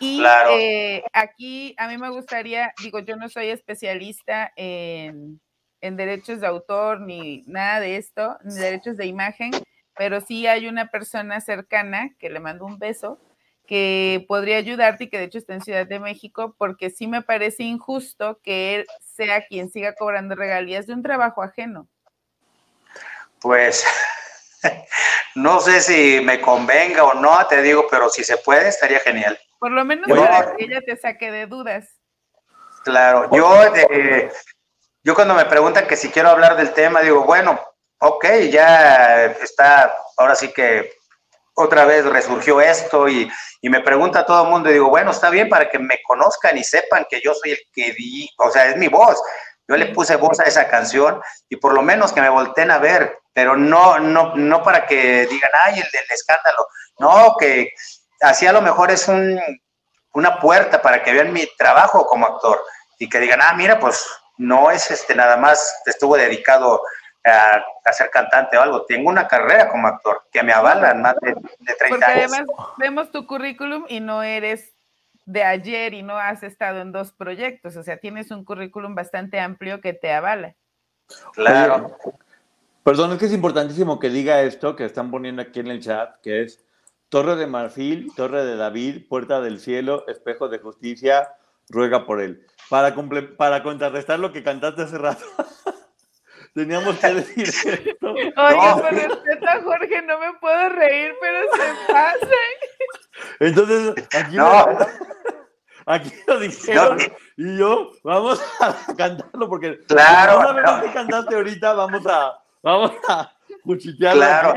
Y eh, aquí a mí me gustaría, digo, yo no soy especialista en, en, derechos de autor ni nada de esto, ni derechos de imagen, pero sí hay una persona cercana que le mando un beso que podría ayudarte y que de hecho está en Ciudad de México, porque sí me parece injusto que él sea quien siga cobrando regalías de un trabajo ajeno. Pues no sé si me convenga o no, te digo, pero si se puede, estaría genial. Por lo menos para que ella te saque de dudas. Claro, yo, yo cuando me preguntan que si quiero hablar del tema, digo, bueno, ok, ya está, ahora sí que otra vez resurgió esto y, me pregunta todo el mundo y digo, bueno, está bien para que me conozcan y sepan que yo soy el que di, o sea, es mi voz. Yo le puse voz a esa canción y por lo menos que me volteen a ver, pero no, no, no para que digan, ay, el del escándalo. No, que así a lo mejor es un, una puerta para que vean mi trabajo como actor y que digan, ah, mira, pues no es este nada más, estuvo dedicado a, ser cantante o algo. Tengo una carrera como actor que me avalan más de, 30 Porque además vemos tu currículum y no eres de ayer y no has estado en dos proyectos, o sea, tienes un currículum bastante amplio que te avala. Claro. perdón, es que es importantísimo que diga esto que están poniendo aquí en el chat, que es Torre de Marfil, Torre de David, Puerta del Cielo, Espejo de Justicia, ruega por él. Para, para contrarrestar lo que cantaste hace rato. Teníamos que decir esto. Oye, no. con respeto a Jorge, no me puedo reír, pero se pasa. Entonces, aquí, no. aquí lo dijeron y yo, vamos a cantarlo porque claro, no sabemos qué cantaste ahorita, vamos a, vamos a cuchitearlo. Claro.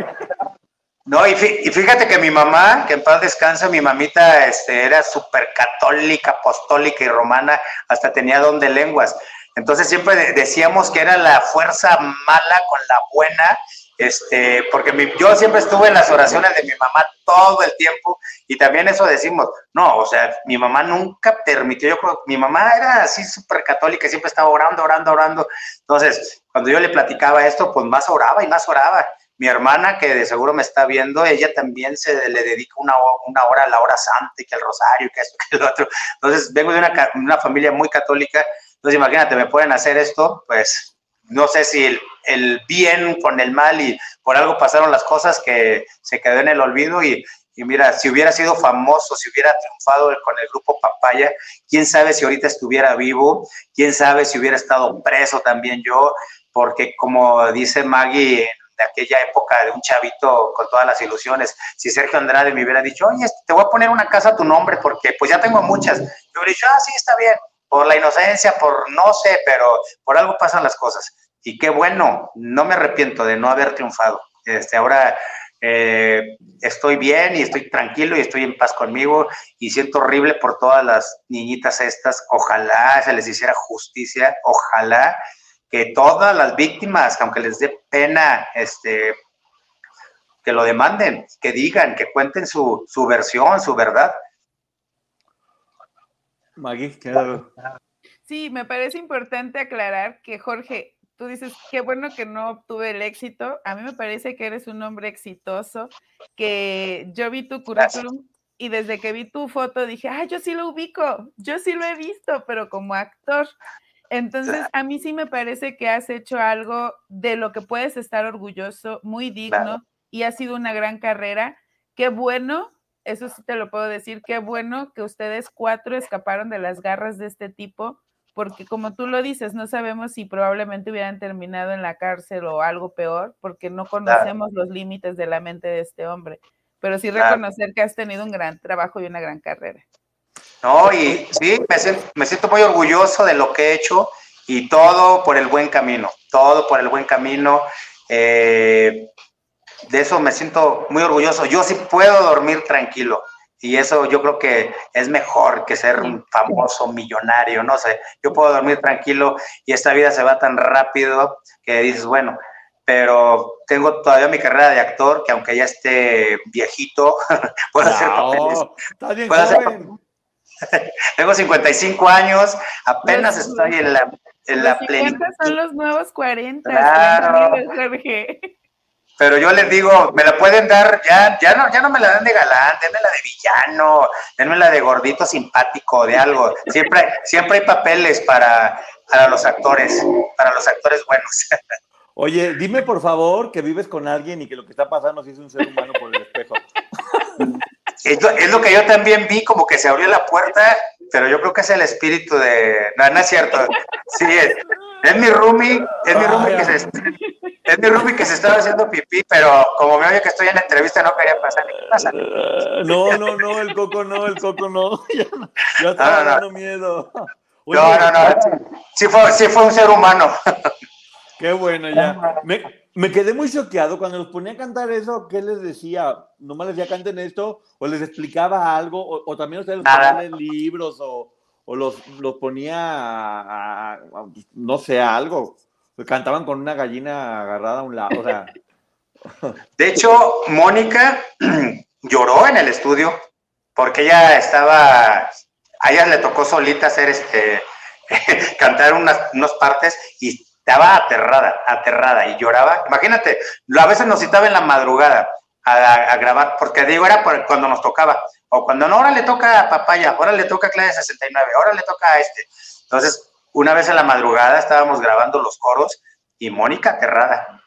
No, y fíjate que mi mamá, que en paz descansa, mi mamita este, era súper católica, apostólica y romana, hasta tenía don de lenguas. Entonces siempre decíamos que era la fuerza mala con la buena, este, porque yo siempre estuve en las oraciones de mi mamá todo el tiempo y también eso decimos, no, o sea, mi mamá nunca permitió, yo creo, mi mamá era así súper católica, siempre estaba orando, orando, orando. Entonces, cuando yo le platicaba esto, pues más oraba y más oraba. Mi hermana, que de seguro me está viendo, ella también se le dedica una, una hora a la hora santa y que el rosario, que esto, que el otro. Entonces, vengo de una, una familia muy católica entonces, imagínate, me pueden hacer esto, pues no sé si el, bien con el mal y por algo pasaron las cosas que se quedó en el olvido y, mira, si hubiera sido famoso, si hubiera triunfado con el grupo Papaya, quién sabe si ahorita estuviera vivo, quién sabe si hubiera estado preso también yo, porque como dice Maggie de aquella época de un chavito con todas las ilusiones, si Sergio Andrade me hubiera dicho, oye, te voy a poner una casa a tu nombre porque pues ya tengo muchas, yo hubiera dicho, ah, sí, está bien, por la inocencia, por no sé, pero por algo pasan las cosas. Y qué bueno, no me arrepiento de no haber triunfado. Este, ahora eh, estoy bien y estoy tranquilo y estoy en paz conmigo y siento horrible por todas las niñitas estas. Ojalá se les hiciera justicia, ojalá que todas las víctimas, aunque les dé pena, este, que lo demanden, que digan, que cuenten su, su versión, su verdad. Maggie, Sí, me parece importante aclarar que Jorge, tú dices, qué bueno que no obtuve el éxito. A mí me parece que eres un hombre exitoso, que yo vi tu currículum y desde que vi tu foto dije, ah, yo sí lo ubico, yo sí lo he visto, pero como actor. Entonces, a mí sí me parece que has hecho algo de lo que puedes estar orgulloso, muy digno, y ha sido una gran carrera. Qué bueno, eso sí te lo puedo decir, qué bueno que ustedes cuatro escaparon de las garras de este tipo, porque como tú lo dices, no sabemos si probablemente hubieran terminado en la cárcel o algo peor, porque no conocemos los límites de la mente de este hombre, pero sí reconocer que has tenido un gran trabajo y una gran carrera. No, y sí, me siento, muy orgulloso de lo que he hecho y todo por el buen camino, todo por el buen camino. Eh, de eso me siento muy orgulloso. Yo sí puedo dormir tranquilo y eso yo creo que es mejor que ser un famoso millonario, no sé. Yo puedo dormir tranquilo y esta vida se va tan rápido que dices, bueno, pero tengo todavía mi carrera de actor que aunque ya esté viejito, puedo hacer papeles. Puedo hacer, Tengo 55 años, apenas estoy en la, en la plenitud. son los nuevos 40. Claro. Pero yo les digo, me la pueden dar, ya, ya no, ya no me la dan de galán, denmela de villano, denmela de gordito simpático, de algo. Siempre, siempre hay papeles para, para los actores, para los actores buenos. Oye, dime por favor que vives con alguien y que lo que está pasando si es un ser humano por el espejo. Es lo, que yo también vi, como que se abrió la puerta, pero yo creo que es el espíritu de. No, no es cierto. Sí, es, es mi roomie, es mi roomie que se, es mi roomie que se estaba haciendo pipí, pero como me oye que estoy en la entrevista, no quería pasar. ¿Qué pasa? Eh, no, no, no, el coco no, el coco no. Ya, estaba dando miedo. no, no, no. Sí fue, sí fue un ser humano. Qué bueno, ya. Me, me quedé muy choqueado cuando los ponía a cantar eso. ¿Qué les decía? ¿Nomás les decía canten esto? ¿O les explicaba algo? ¿O, también ustedes les ponían libros? ¿O, o los, los ponía a, no sé, a algo? Cantaban con una gallina agarrada a un lado. De hecho, Mónica lloró en el estudio porque ella estaba. A ella le tocó solita hacer este. cantar unas, unas partes y estaba aterrada, aterrada y lloraba. Imagínate, a veces nos citaba en la madrugada a, grabar, porque digo, era cuando nos tocaba, o cuando no, ahora le toca a Papaya, ahora le toca a Clave 69, ahora le toca a este. Entonces, una vez en la madrugada estábamos grabando los coros y Mónica aterrada.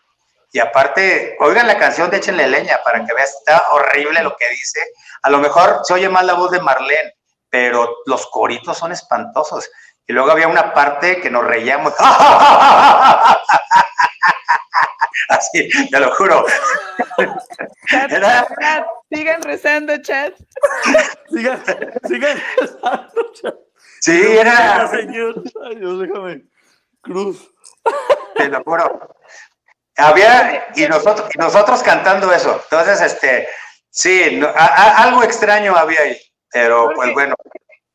Y aparte, oigan la canción de Échenle Leña para que veas, está horrible lo que dice. A lo mejor se oye más la voz de Marlene, pero los coritos son espantosos. Y luego había una parte que nos reíamos. Así, te lo juro. sigan rezando, chat. sigan, sigan rezando, chat. Sí, era. Señor, ay Dios, déjame. Cruz. Te lo juro. Había, y nosotros, y nosotros cantando eso. Entonces, este, sí, algo extraño había ahí. Pero, pues bueno.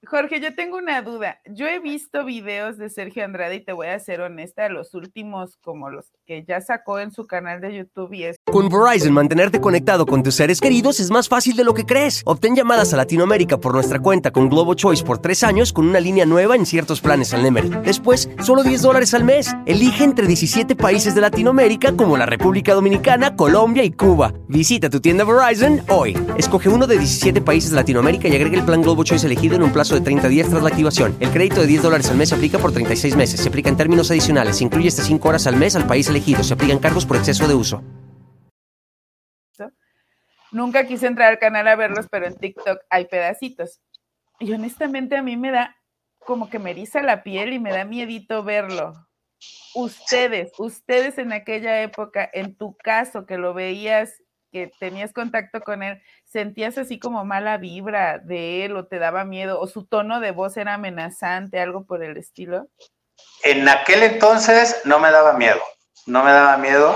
Jorge, yo tengo una duda. Yo he visto videos de Sergio Andrade y te voy a ser honesta, los últimos como los que ya sacó en su canal de YouTube y es... Con Verizon, mantenerte conectado con tus seres queridos es más fácil de lo que crees. Obtén llamadas a Latinoamérica por nuestra cuenta con Globo Choice por tres años con una línea nueva en ciertos planes al Nemer. Después, solo 10 dólares al mes. Elige entre 17 países de Latinoamérica como la República Dominicana, Colombia y Cuba. Visita tu tienda Verizon hoy. Escoge uno de 17 países de Latinoamérica y agrega el plan Globo Choice elegido en un plazo de 30 días tras la activación. El crédito de 10 dólares al mes se aplica por 36 meses. Se aplica en términos adicionales. Se incluye hasta 5 horas al mes al país elegido. Se aplican cargos por exceso de uso. Nunca quise entrar al canal a verlos, pero en TikTok hay pedacitos. Y honestamente a mí me da como que me eriza la piel y me da miedito verlo. Ustedes, ustedes en aquella época, en tu caso que lo veías tenías contacto con él, sentías así como mala vibra de él o te daba miedo o su tono de voz era amenazante, algo por el estilo? En aquel entonces no me daba miedo, no me daba miedo,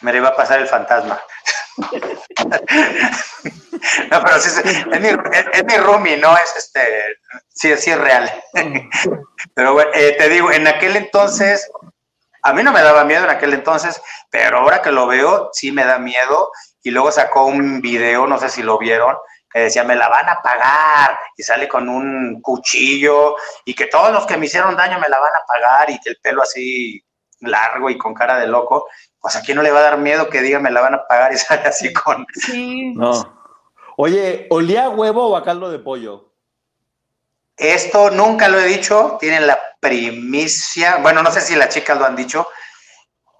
me le iba a pasar el fantasma. no, pero sí, es, mi, es, mi roomie, ¿no? Es este, sí, sí es real. pero bueno, eh, te digo, en aquel entonces, a mí no me daba miedo en aquel entonces, pero ahora que lo veo, sí me da miedo. Y luego sacó un video, no sé si lo vieron, que decía, me la van a pagar, y sale con un cuchillo, y que todos los que me hicieron daño me la van a pagar, y que el pelo así largo y con cara de loco, pues a quién no le va a dar miedo que diga me la van a pagar y sale así con... Sí. No. Oye, ¿olía huevo o a caldo de pollo? Esto nunca lo he dicho, tienen la primicia, bueno, no sé si las chicas lo han dicho,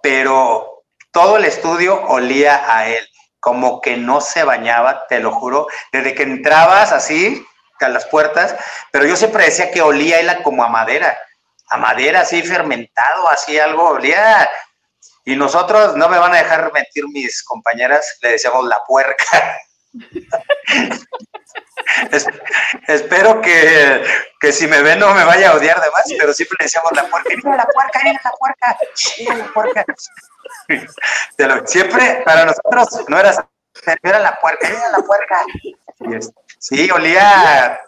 pero todo el estudio olía a él, como que no se bañaba, te lo juro, desde que entrabas así a las puertas, pero yo siempre decía que olía él como a madera, a madera así fermentado, así algo, olía y nosotros, no me van a dejar mentir mis compañeras, le decíamos la puerca. espero que, que, si me ven no me vaya a odiar de más, pero siempre le decíamos la puerca. Mira la puerca, mira la puerca, mira la puerca. siempre para nosotros no era, era la puerca, mira la puerca. Sí, olía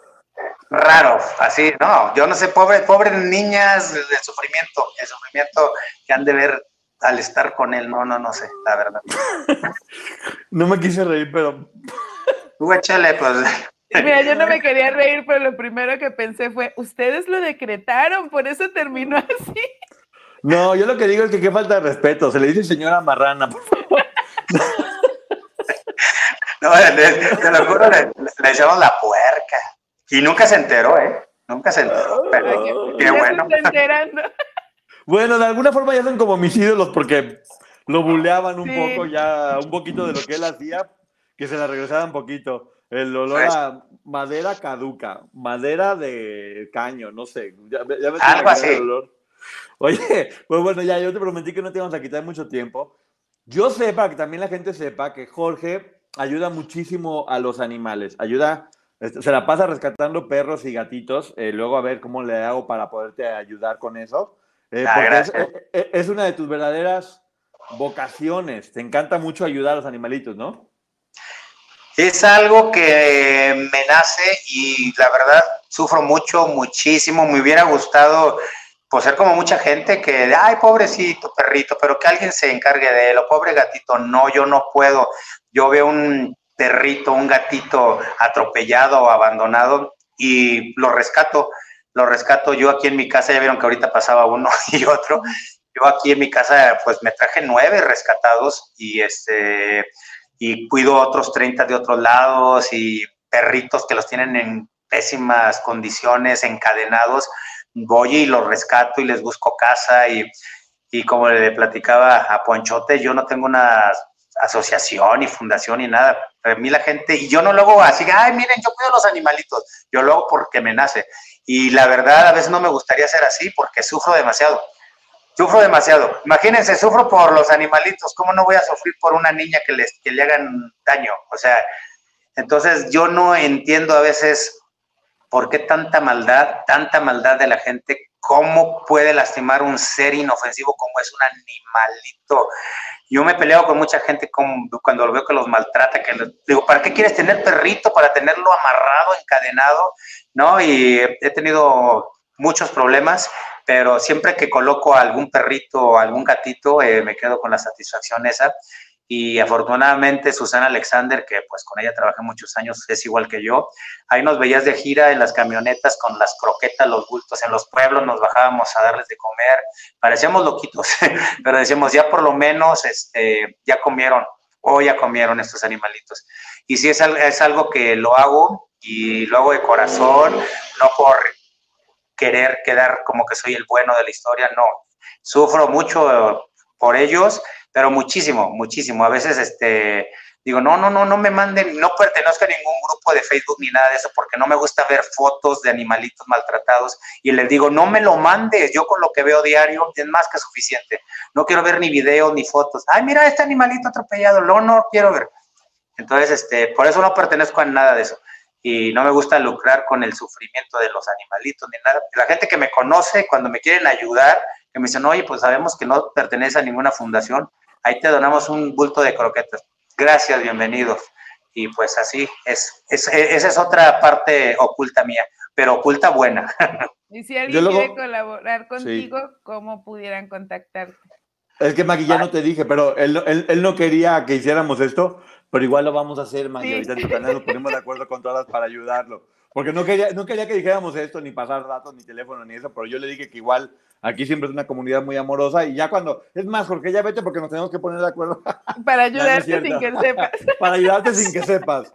raro, así, no, yo no sé, pobre, pobres niñas, el sufrimiento, el sufrimiento que han de ver al estar con él, no, no, no sé, la verdad. no me quise reír, pero. Échale, pues. Mira, yo no me quería reír, pero lo primero que pensé fue, ustedes lo decretaron, por eso terminó así. No, yo lo que digo es que qué falta de respeto, se le dice señora marrana, por favor. No, te lo juro, le, le, la puerca. Y nunca se enteró, ¿eh? Nunca se enteró, pero qué bueno. Se está enterando. Bueno, de alguna forma ya son como mis ídolos porque lo buleaban un poco ya, un poquito de lo que él hacía, que se la regresaban un poquito. El olor pues a madera caduca, madera de caño, no sé. Ya, ya Algo así. El olor. Oye, pues bueno, ya yo te prometí que no te íbamos a quitar mucho tiempo. Yo sé, para que también la gente sepa que Jorge ayuda muchísimo a los animales. Ayuda, este, se la pasa rescatando perros y gatitos. Eh, luego a ver cómo le hago para poderte ayudar con eso. Eh, ah, eh, eh, es, una de tus verdaderas vocaciones. Te encanta mucho ayudar a los animalitos, ¿no? Es algo que me nace y la verdad sufro mucho, muchísimo. Me hubiera gustado pues, ser como mucha gente que, ay, pobrecito perrito, pero que alguien se encargue de él, o pobre gatito. No, yo no puedo. Yo veo un perrito, un gatito atropellado o abandonado y lo rescato lo rescato yo aquí en mi casa, ya vieron que ahorita pasaba uno y otro, yo aquí en mi casa pues me traje nueve rescatados y este y cuido otros 30 de otros lados y perritos que los tienen en pésimas condiciones, encadenados, voy y los rescato y les busco casa y, y como le platicaba a Ponchote, yo no tengo una asociación ni fundación ni nada. A mí la gente, y yo no lo hago así, ay, miren, yo cuido los animalitos, yo lo hago porque me nace. Y la verdad, a veces no me gustaría ser así porque sufro demasiado. Sufro demasiado. Imagínense, sufro por los animalitos. ¿Cómo no voy a sufrir por una niña que, les, que le hagan daño? O sea, entonces yo no entiendo a veces por qué tanta maldad, tanta maldad de la gente, cómo puede lastimar un ser inofensivo como es un animalito. Yo me peleo con mucha gente cuando lo veo que los maltrata, que digo, ¿para qué quieres tener perrito? Para tenerlo amarrado, encadenado, ¿no? Y he tenido muchos problemas, pero siempre que coloco algún perrito o algún gatito, eh, me quedo con la satisfacción esa. Y afortunadamente Susana Alexander, que pues con ella trabajé muchos años, es igual que yo. Ahí nos veías de gira en las camionetas con las croquetas, los bultos en los pueblos, nos bajábamos a darles de comer. Parecíamos loquitos, pero decíamos, ya por lo menos este, ya comieron o ya comieron estos animalitos. Y sí es, es algo que lo hago y lo hago de corazón, no por querer quedar como que soy el bueno de la historia, no. Sufro mucho por ellos pero muchísimo, muchísimo. A veces, este, digo, no, no, no, no me manden, no pertenezco a ningún grupo de Facebook ni nada de eso, porque no me gusta ver fotos de animalitos maltratados. Y les digo, no me lo mandes, yo con lo que veo diario es más que suficiente. No quiero ver ni videos ni fotos. Ay, mira este animalito atropellado, no, no quiero ver. Entonces, este, por eso no pertenezco a nada de eso. Y no me gusta lucrar con el sufrimiento de los animalitos ni nada. La gente que me conoce, cuando me quieren ayudar, que me dicen, oye, pues sabemos que no pertenece a ninguna fundación, ahí te donamos un bulto de croquetas. Gracias, bienvenidos. Y pues así, es, esa es otra parte oculta mía, pero oculta buena. Y si alguien quiere colaborar contigo, ¿cómo pudieran contactarte? Es que Maggie, ya no te dije, pero él, él, no quería que hiciéramos esto, pero igual lo vamos a hacer, Maggie. Ahorita en tu canal nos ponemos de acuerdo con todas para ayudarlo. Porque no quería, no quería que dijéramos esto, ni pasar datos, ni teléfono, ni eso, pero yo le dije que igual aquí siempre es una comunidad muy amorosa y ya cuando, es más, Jorge, ya vete porque nos tenemos que poner de acuerdo. Para ayudarte sin que sepas. Para ayudarte sin que sepas.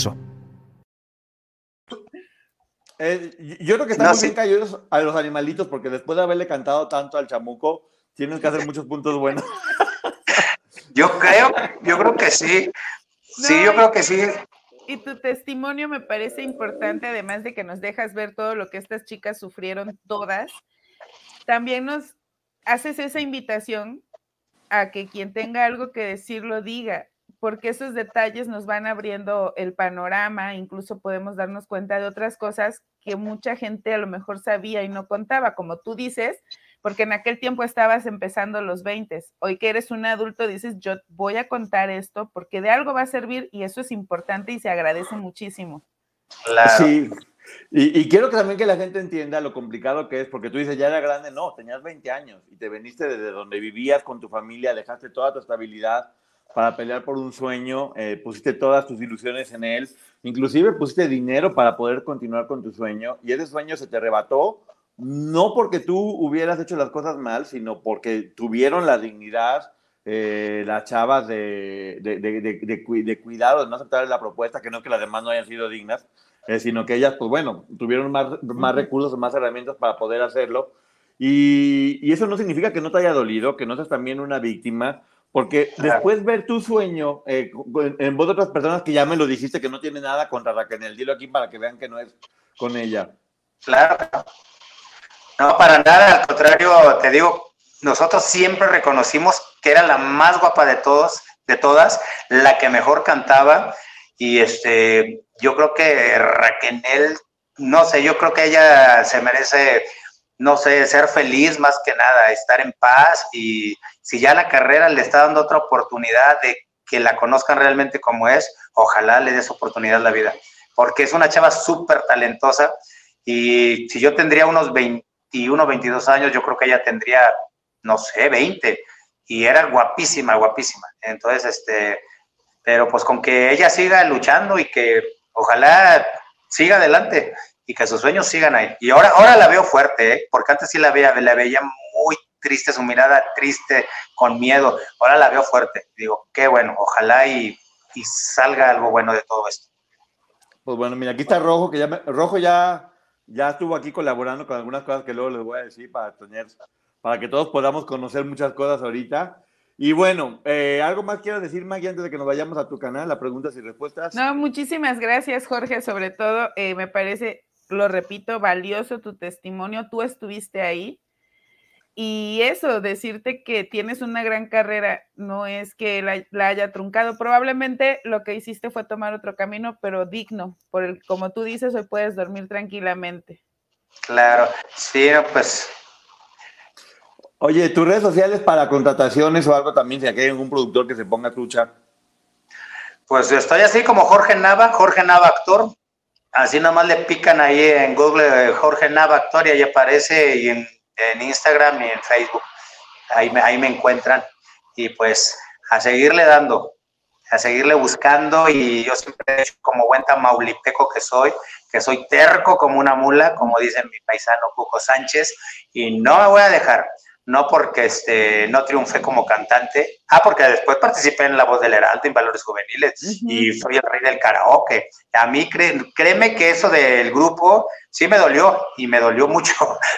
Eh, yo creo que están muy bien caídos a los animalitos porque después de haberle cantado tanto al chamuco, tienes que hacer muchos puntos buenos. yo creo, yo creo que sí. Sí, yo creo que sí. Y tu testimonio me parece importante, además de que nos dejas ver todo lo que estas chicas sufrieron todas. También nos haces esa invitación a que quien tenga algo que decir lo diga porque esos detalles nos van abriendo el panorama, incluso podemos darnos cuenta de otras cosas que mucha gente a lo mejor sabía y no contaba, como tú dices, porque en aquel tiempo estabas empezando los 20. Hoy que eres un adulto dices, yo voy a contar esto porque de algo va a servir y eso es importante y se agradece muchísimo. Claro. Sí. Y, y, quiero que también que la gente entienda lo complicado que es, porque tú dices, ya era grande, no, tenías 20 años y te veniste desde donde vivías con tu familia, dejaste toda tu estabilidad, para pelear por un sueño, eh, pusiste todas tus ilusiones en él, inclusive pusiste dinero para poder continuar con tu sueño y ese sueño se te arrebató, no porque tú hubieras hecho las cosas mal, sino porque tuvieron la dignidad eh, las chavas de, de, de, de, cuidado, de no aceptar la propuesta, que no que las demás no hayan sido dignas, eh, sino que ellas, pues bueno, tuvieron más, más recursos, más herramientas para poder hacerlo. Y, y, eso no significa que no te haya dolido, que no seas también una víctima, porque después ver tu sueño eh, en voz de otras personas que ya me lo dijiste que no tiene nada contra Raquel, dilo aquí para que vean que no es con ella. Claro. No, para nada, al contrario, te digo, nosotros siempre reconocimos que era la más guapa de todos, de todas, la que mejor cantaba. Y este, yo creo que Raquel, no sé, yo creo que ella se merece no sé, ser feliz más que nada, estar en paz y si ya la carrera le está dando otra oportunidad de que la conozcan realmente como es, ojalá le des oportunidad la vida, porque es una chava súper talentosa y si yo tendría unos 21, 22 años, yo creo que ella tendría, no sé, 20 y era guapísima, guapísima. Entonces, este, pero pues con que ella siga luchando y que ojalá siga adelante y que sus sueños sigan ahí. Y ahora, ahora la veo fuerte, ¿eh? porque antes sí la veía, la veía muy triste, su mirada triste, con miedo. Ahora la veo fuerte. Digo, qué bueno, ojalá y, salga algo bueno de todo esto. Pues bueno, mira, aquí está Rojo, que ya Rojo ya, ya estuvo aquí colaborando con algunas cosas que luego les voy a decir para tener, para que todos podamos conocer muchas cosas ahorita. Y bueno, eh, ¿algo más quiero decir, Maggie, antes de que nos vayamos a tu canal, a preguntas y respuestas? No, muchísimas gracias, Jorge. Sobre todo, eh, me parece lo repito, valioso tu testimonio, tú estuviste ahí. Y eso, decirte que tienes una gran carrera, no es que la, haya truncado. Probablemente lo que hiciste fue tomar otro camino, pero digno. Por el, como tú dices, hoy puedes dormir tranquilamente. Claro, sí, pues. Oye, tus redes sociales para contrataciones o algo también, si aquí hay algún productor que se ponga trucha. Pues estoy así como Jorge Nava, Jorge Nava actor, Así nomás le pican ahí en Google Jorge Nava Actoria y aparece y en, Instagram y en Facebook. Ahí me, ahí me encuentran. Y pues a seguirle dando, a seguirle buscando y yo siempre he hecho como buen tamaulipeco que soy, que soy terco como una mula, como dice mi paisano Cuco Sánchez, y no me voy a dejar, no porque este, no triunfé como cantante, ah, porque después participé en La Voz del Heraldo en Valores Juveniles y soy el rey del karaoke. A mí, créeme que eso del grupo sí me dolió y me dolió mucho,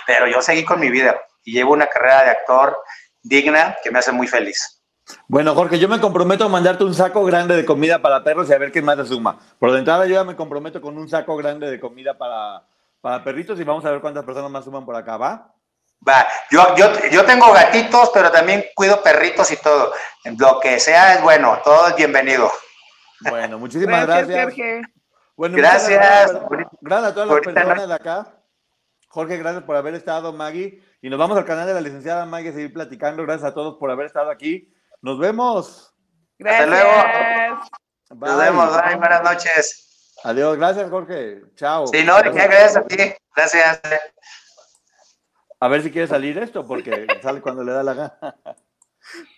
pero yo seguí con mi vida y llevo una carrera de actor digna que me hace muy feliz. Bueno, Jorge, yo me comprometo a mandarte un saco grande de comida para perros y a ver qué más te suma. Por de entrada, yo ya me comprometo con un saco grande de comida para, para perritos y vamos a ver cuántas personas más suman por acá, ¿va? Va, yo, yo, yo tengo gatitos, pero también cuido perritos y todo. Lo que sea es bueno, todo es bienvenido. Bueno, muchísimas gracias. Jorge. gracias. Gracias, a todas las personas de acá. Jorge, gracias por haber estado, Maggie. Y nos vamos al canal de la licenciada Maggie a seguir platicando. Gracias a todos por haber estado aquí. Nos vemos. Gracias. Hasta luego. Nos vemos. Bye. Buenas noches. Adiós. Gracias, Jorge. Chao. Sí, no, gracias a ti. Gracias. A ver si quiere salir esto, porque sale cuando le da la gana.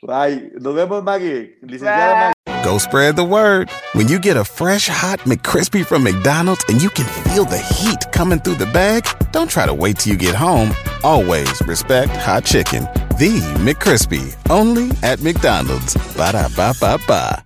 Bye. Nos vemos, Maggie. Licenciada Maggie. Go spread the word. When you get a fresh hot McCrispy from McDonald's and you can feel the heat coming through the bag, don't try to wait till you get home. Always respect hot chicken. The McCrispy. Only at McDonald's. Ba da ba ba ba.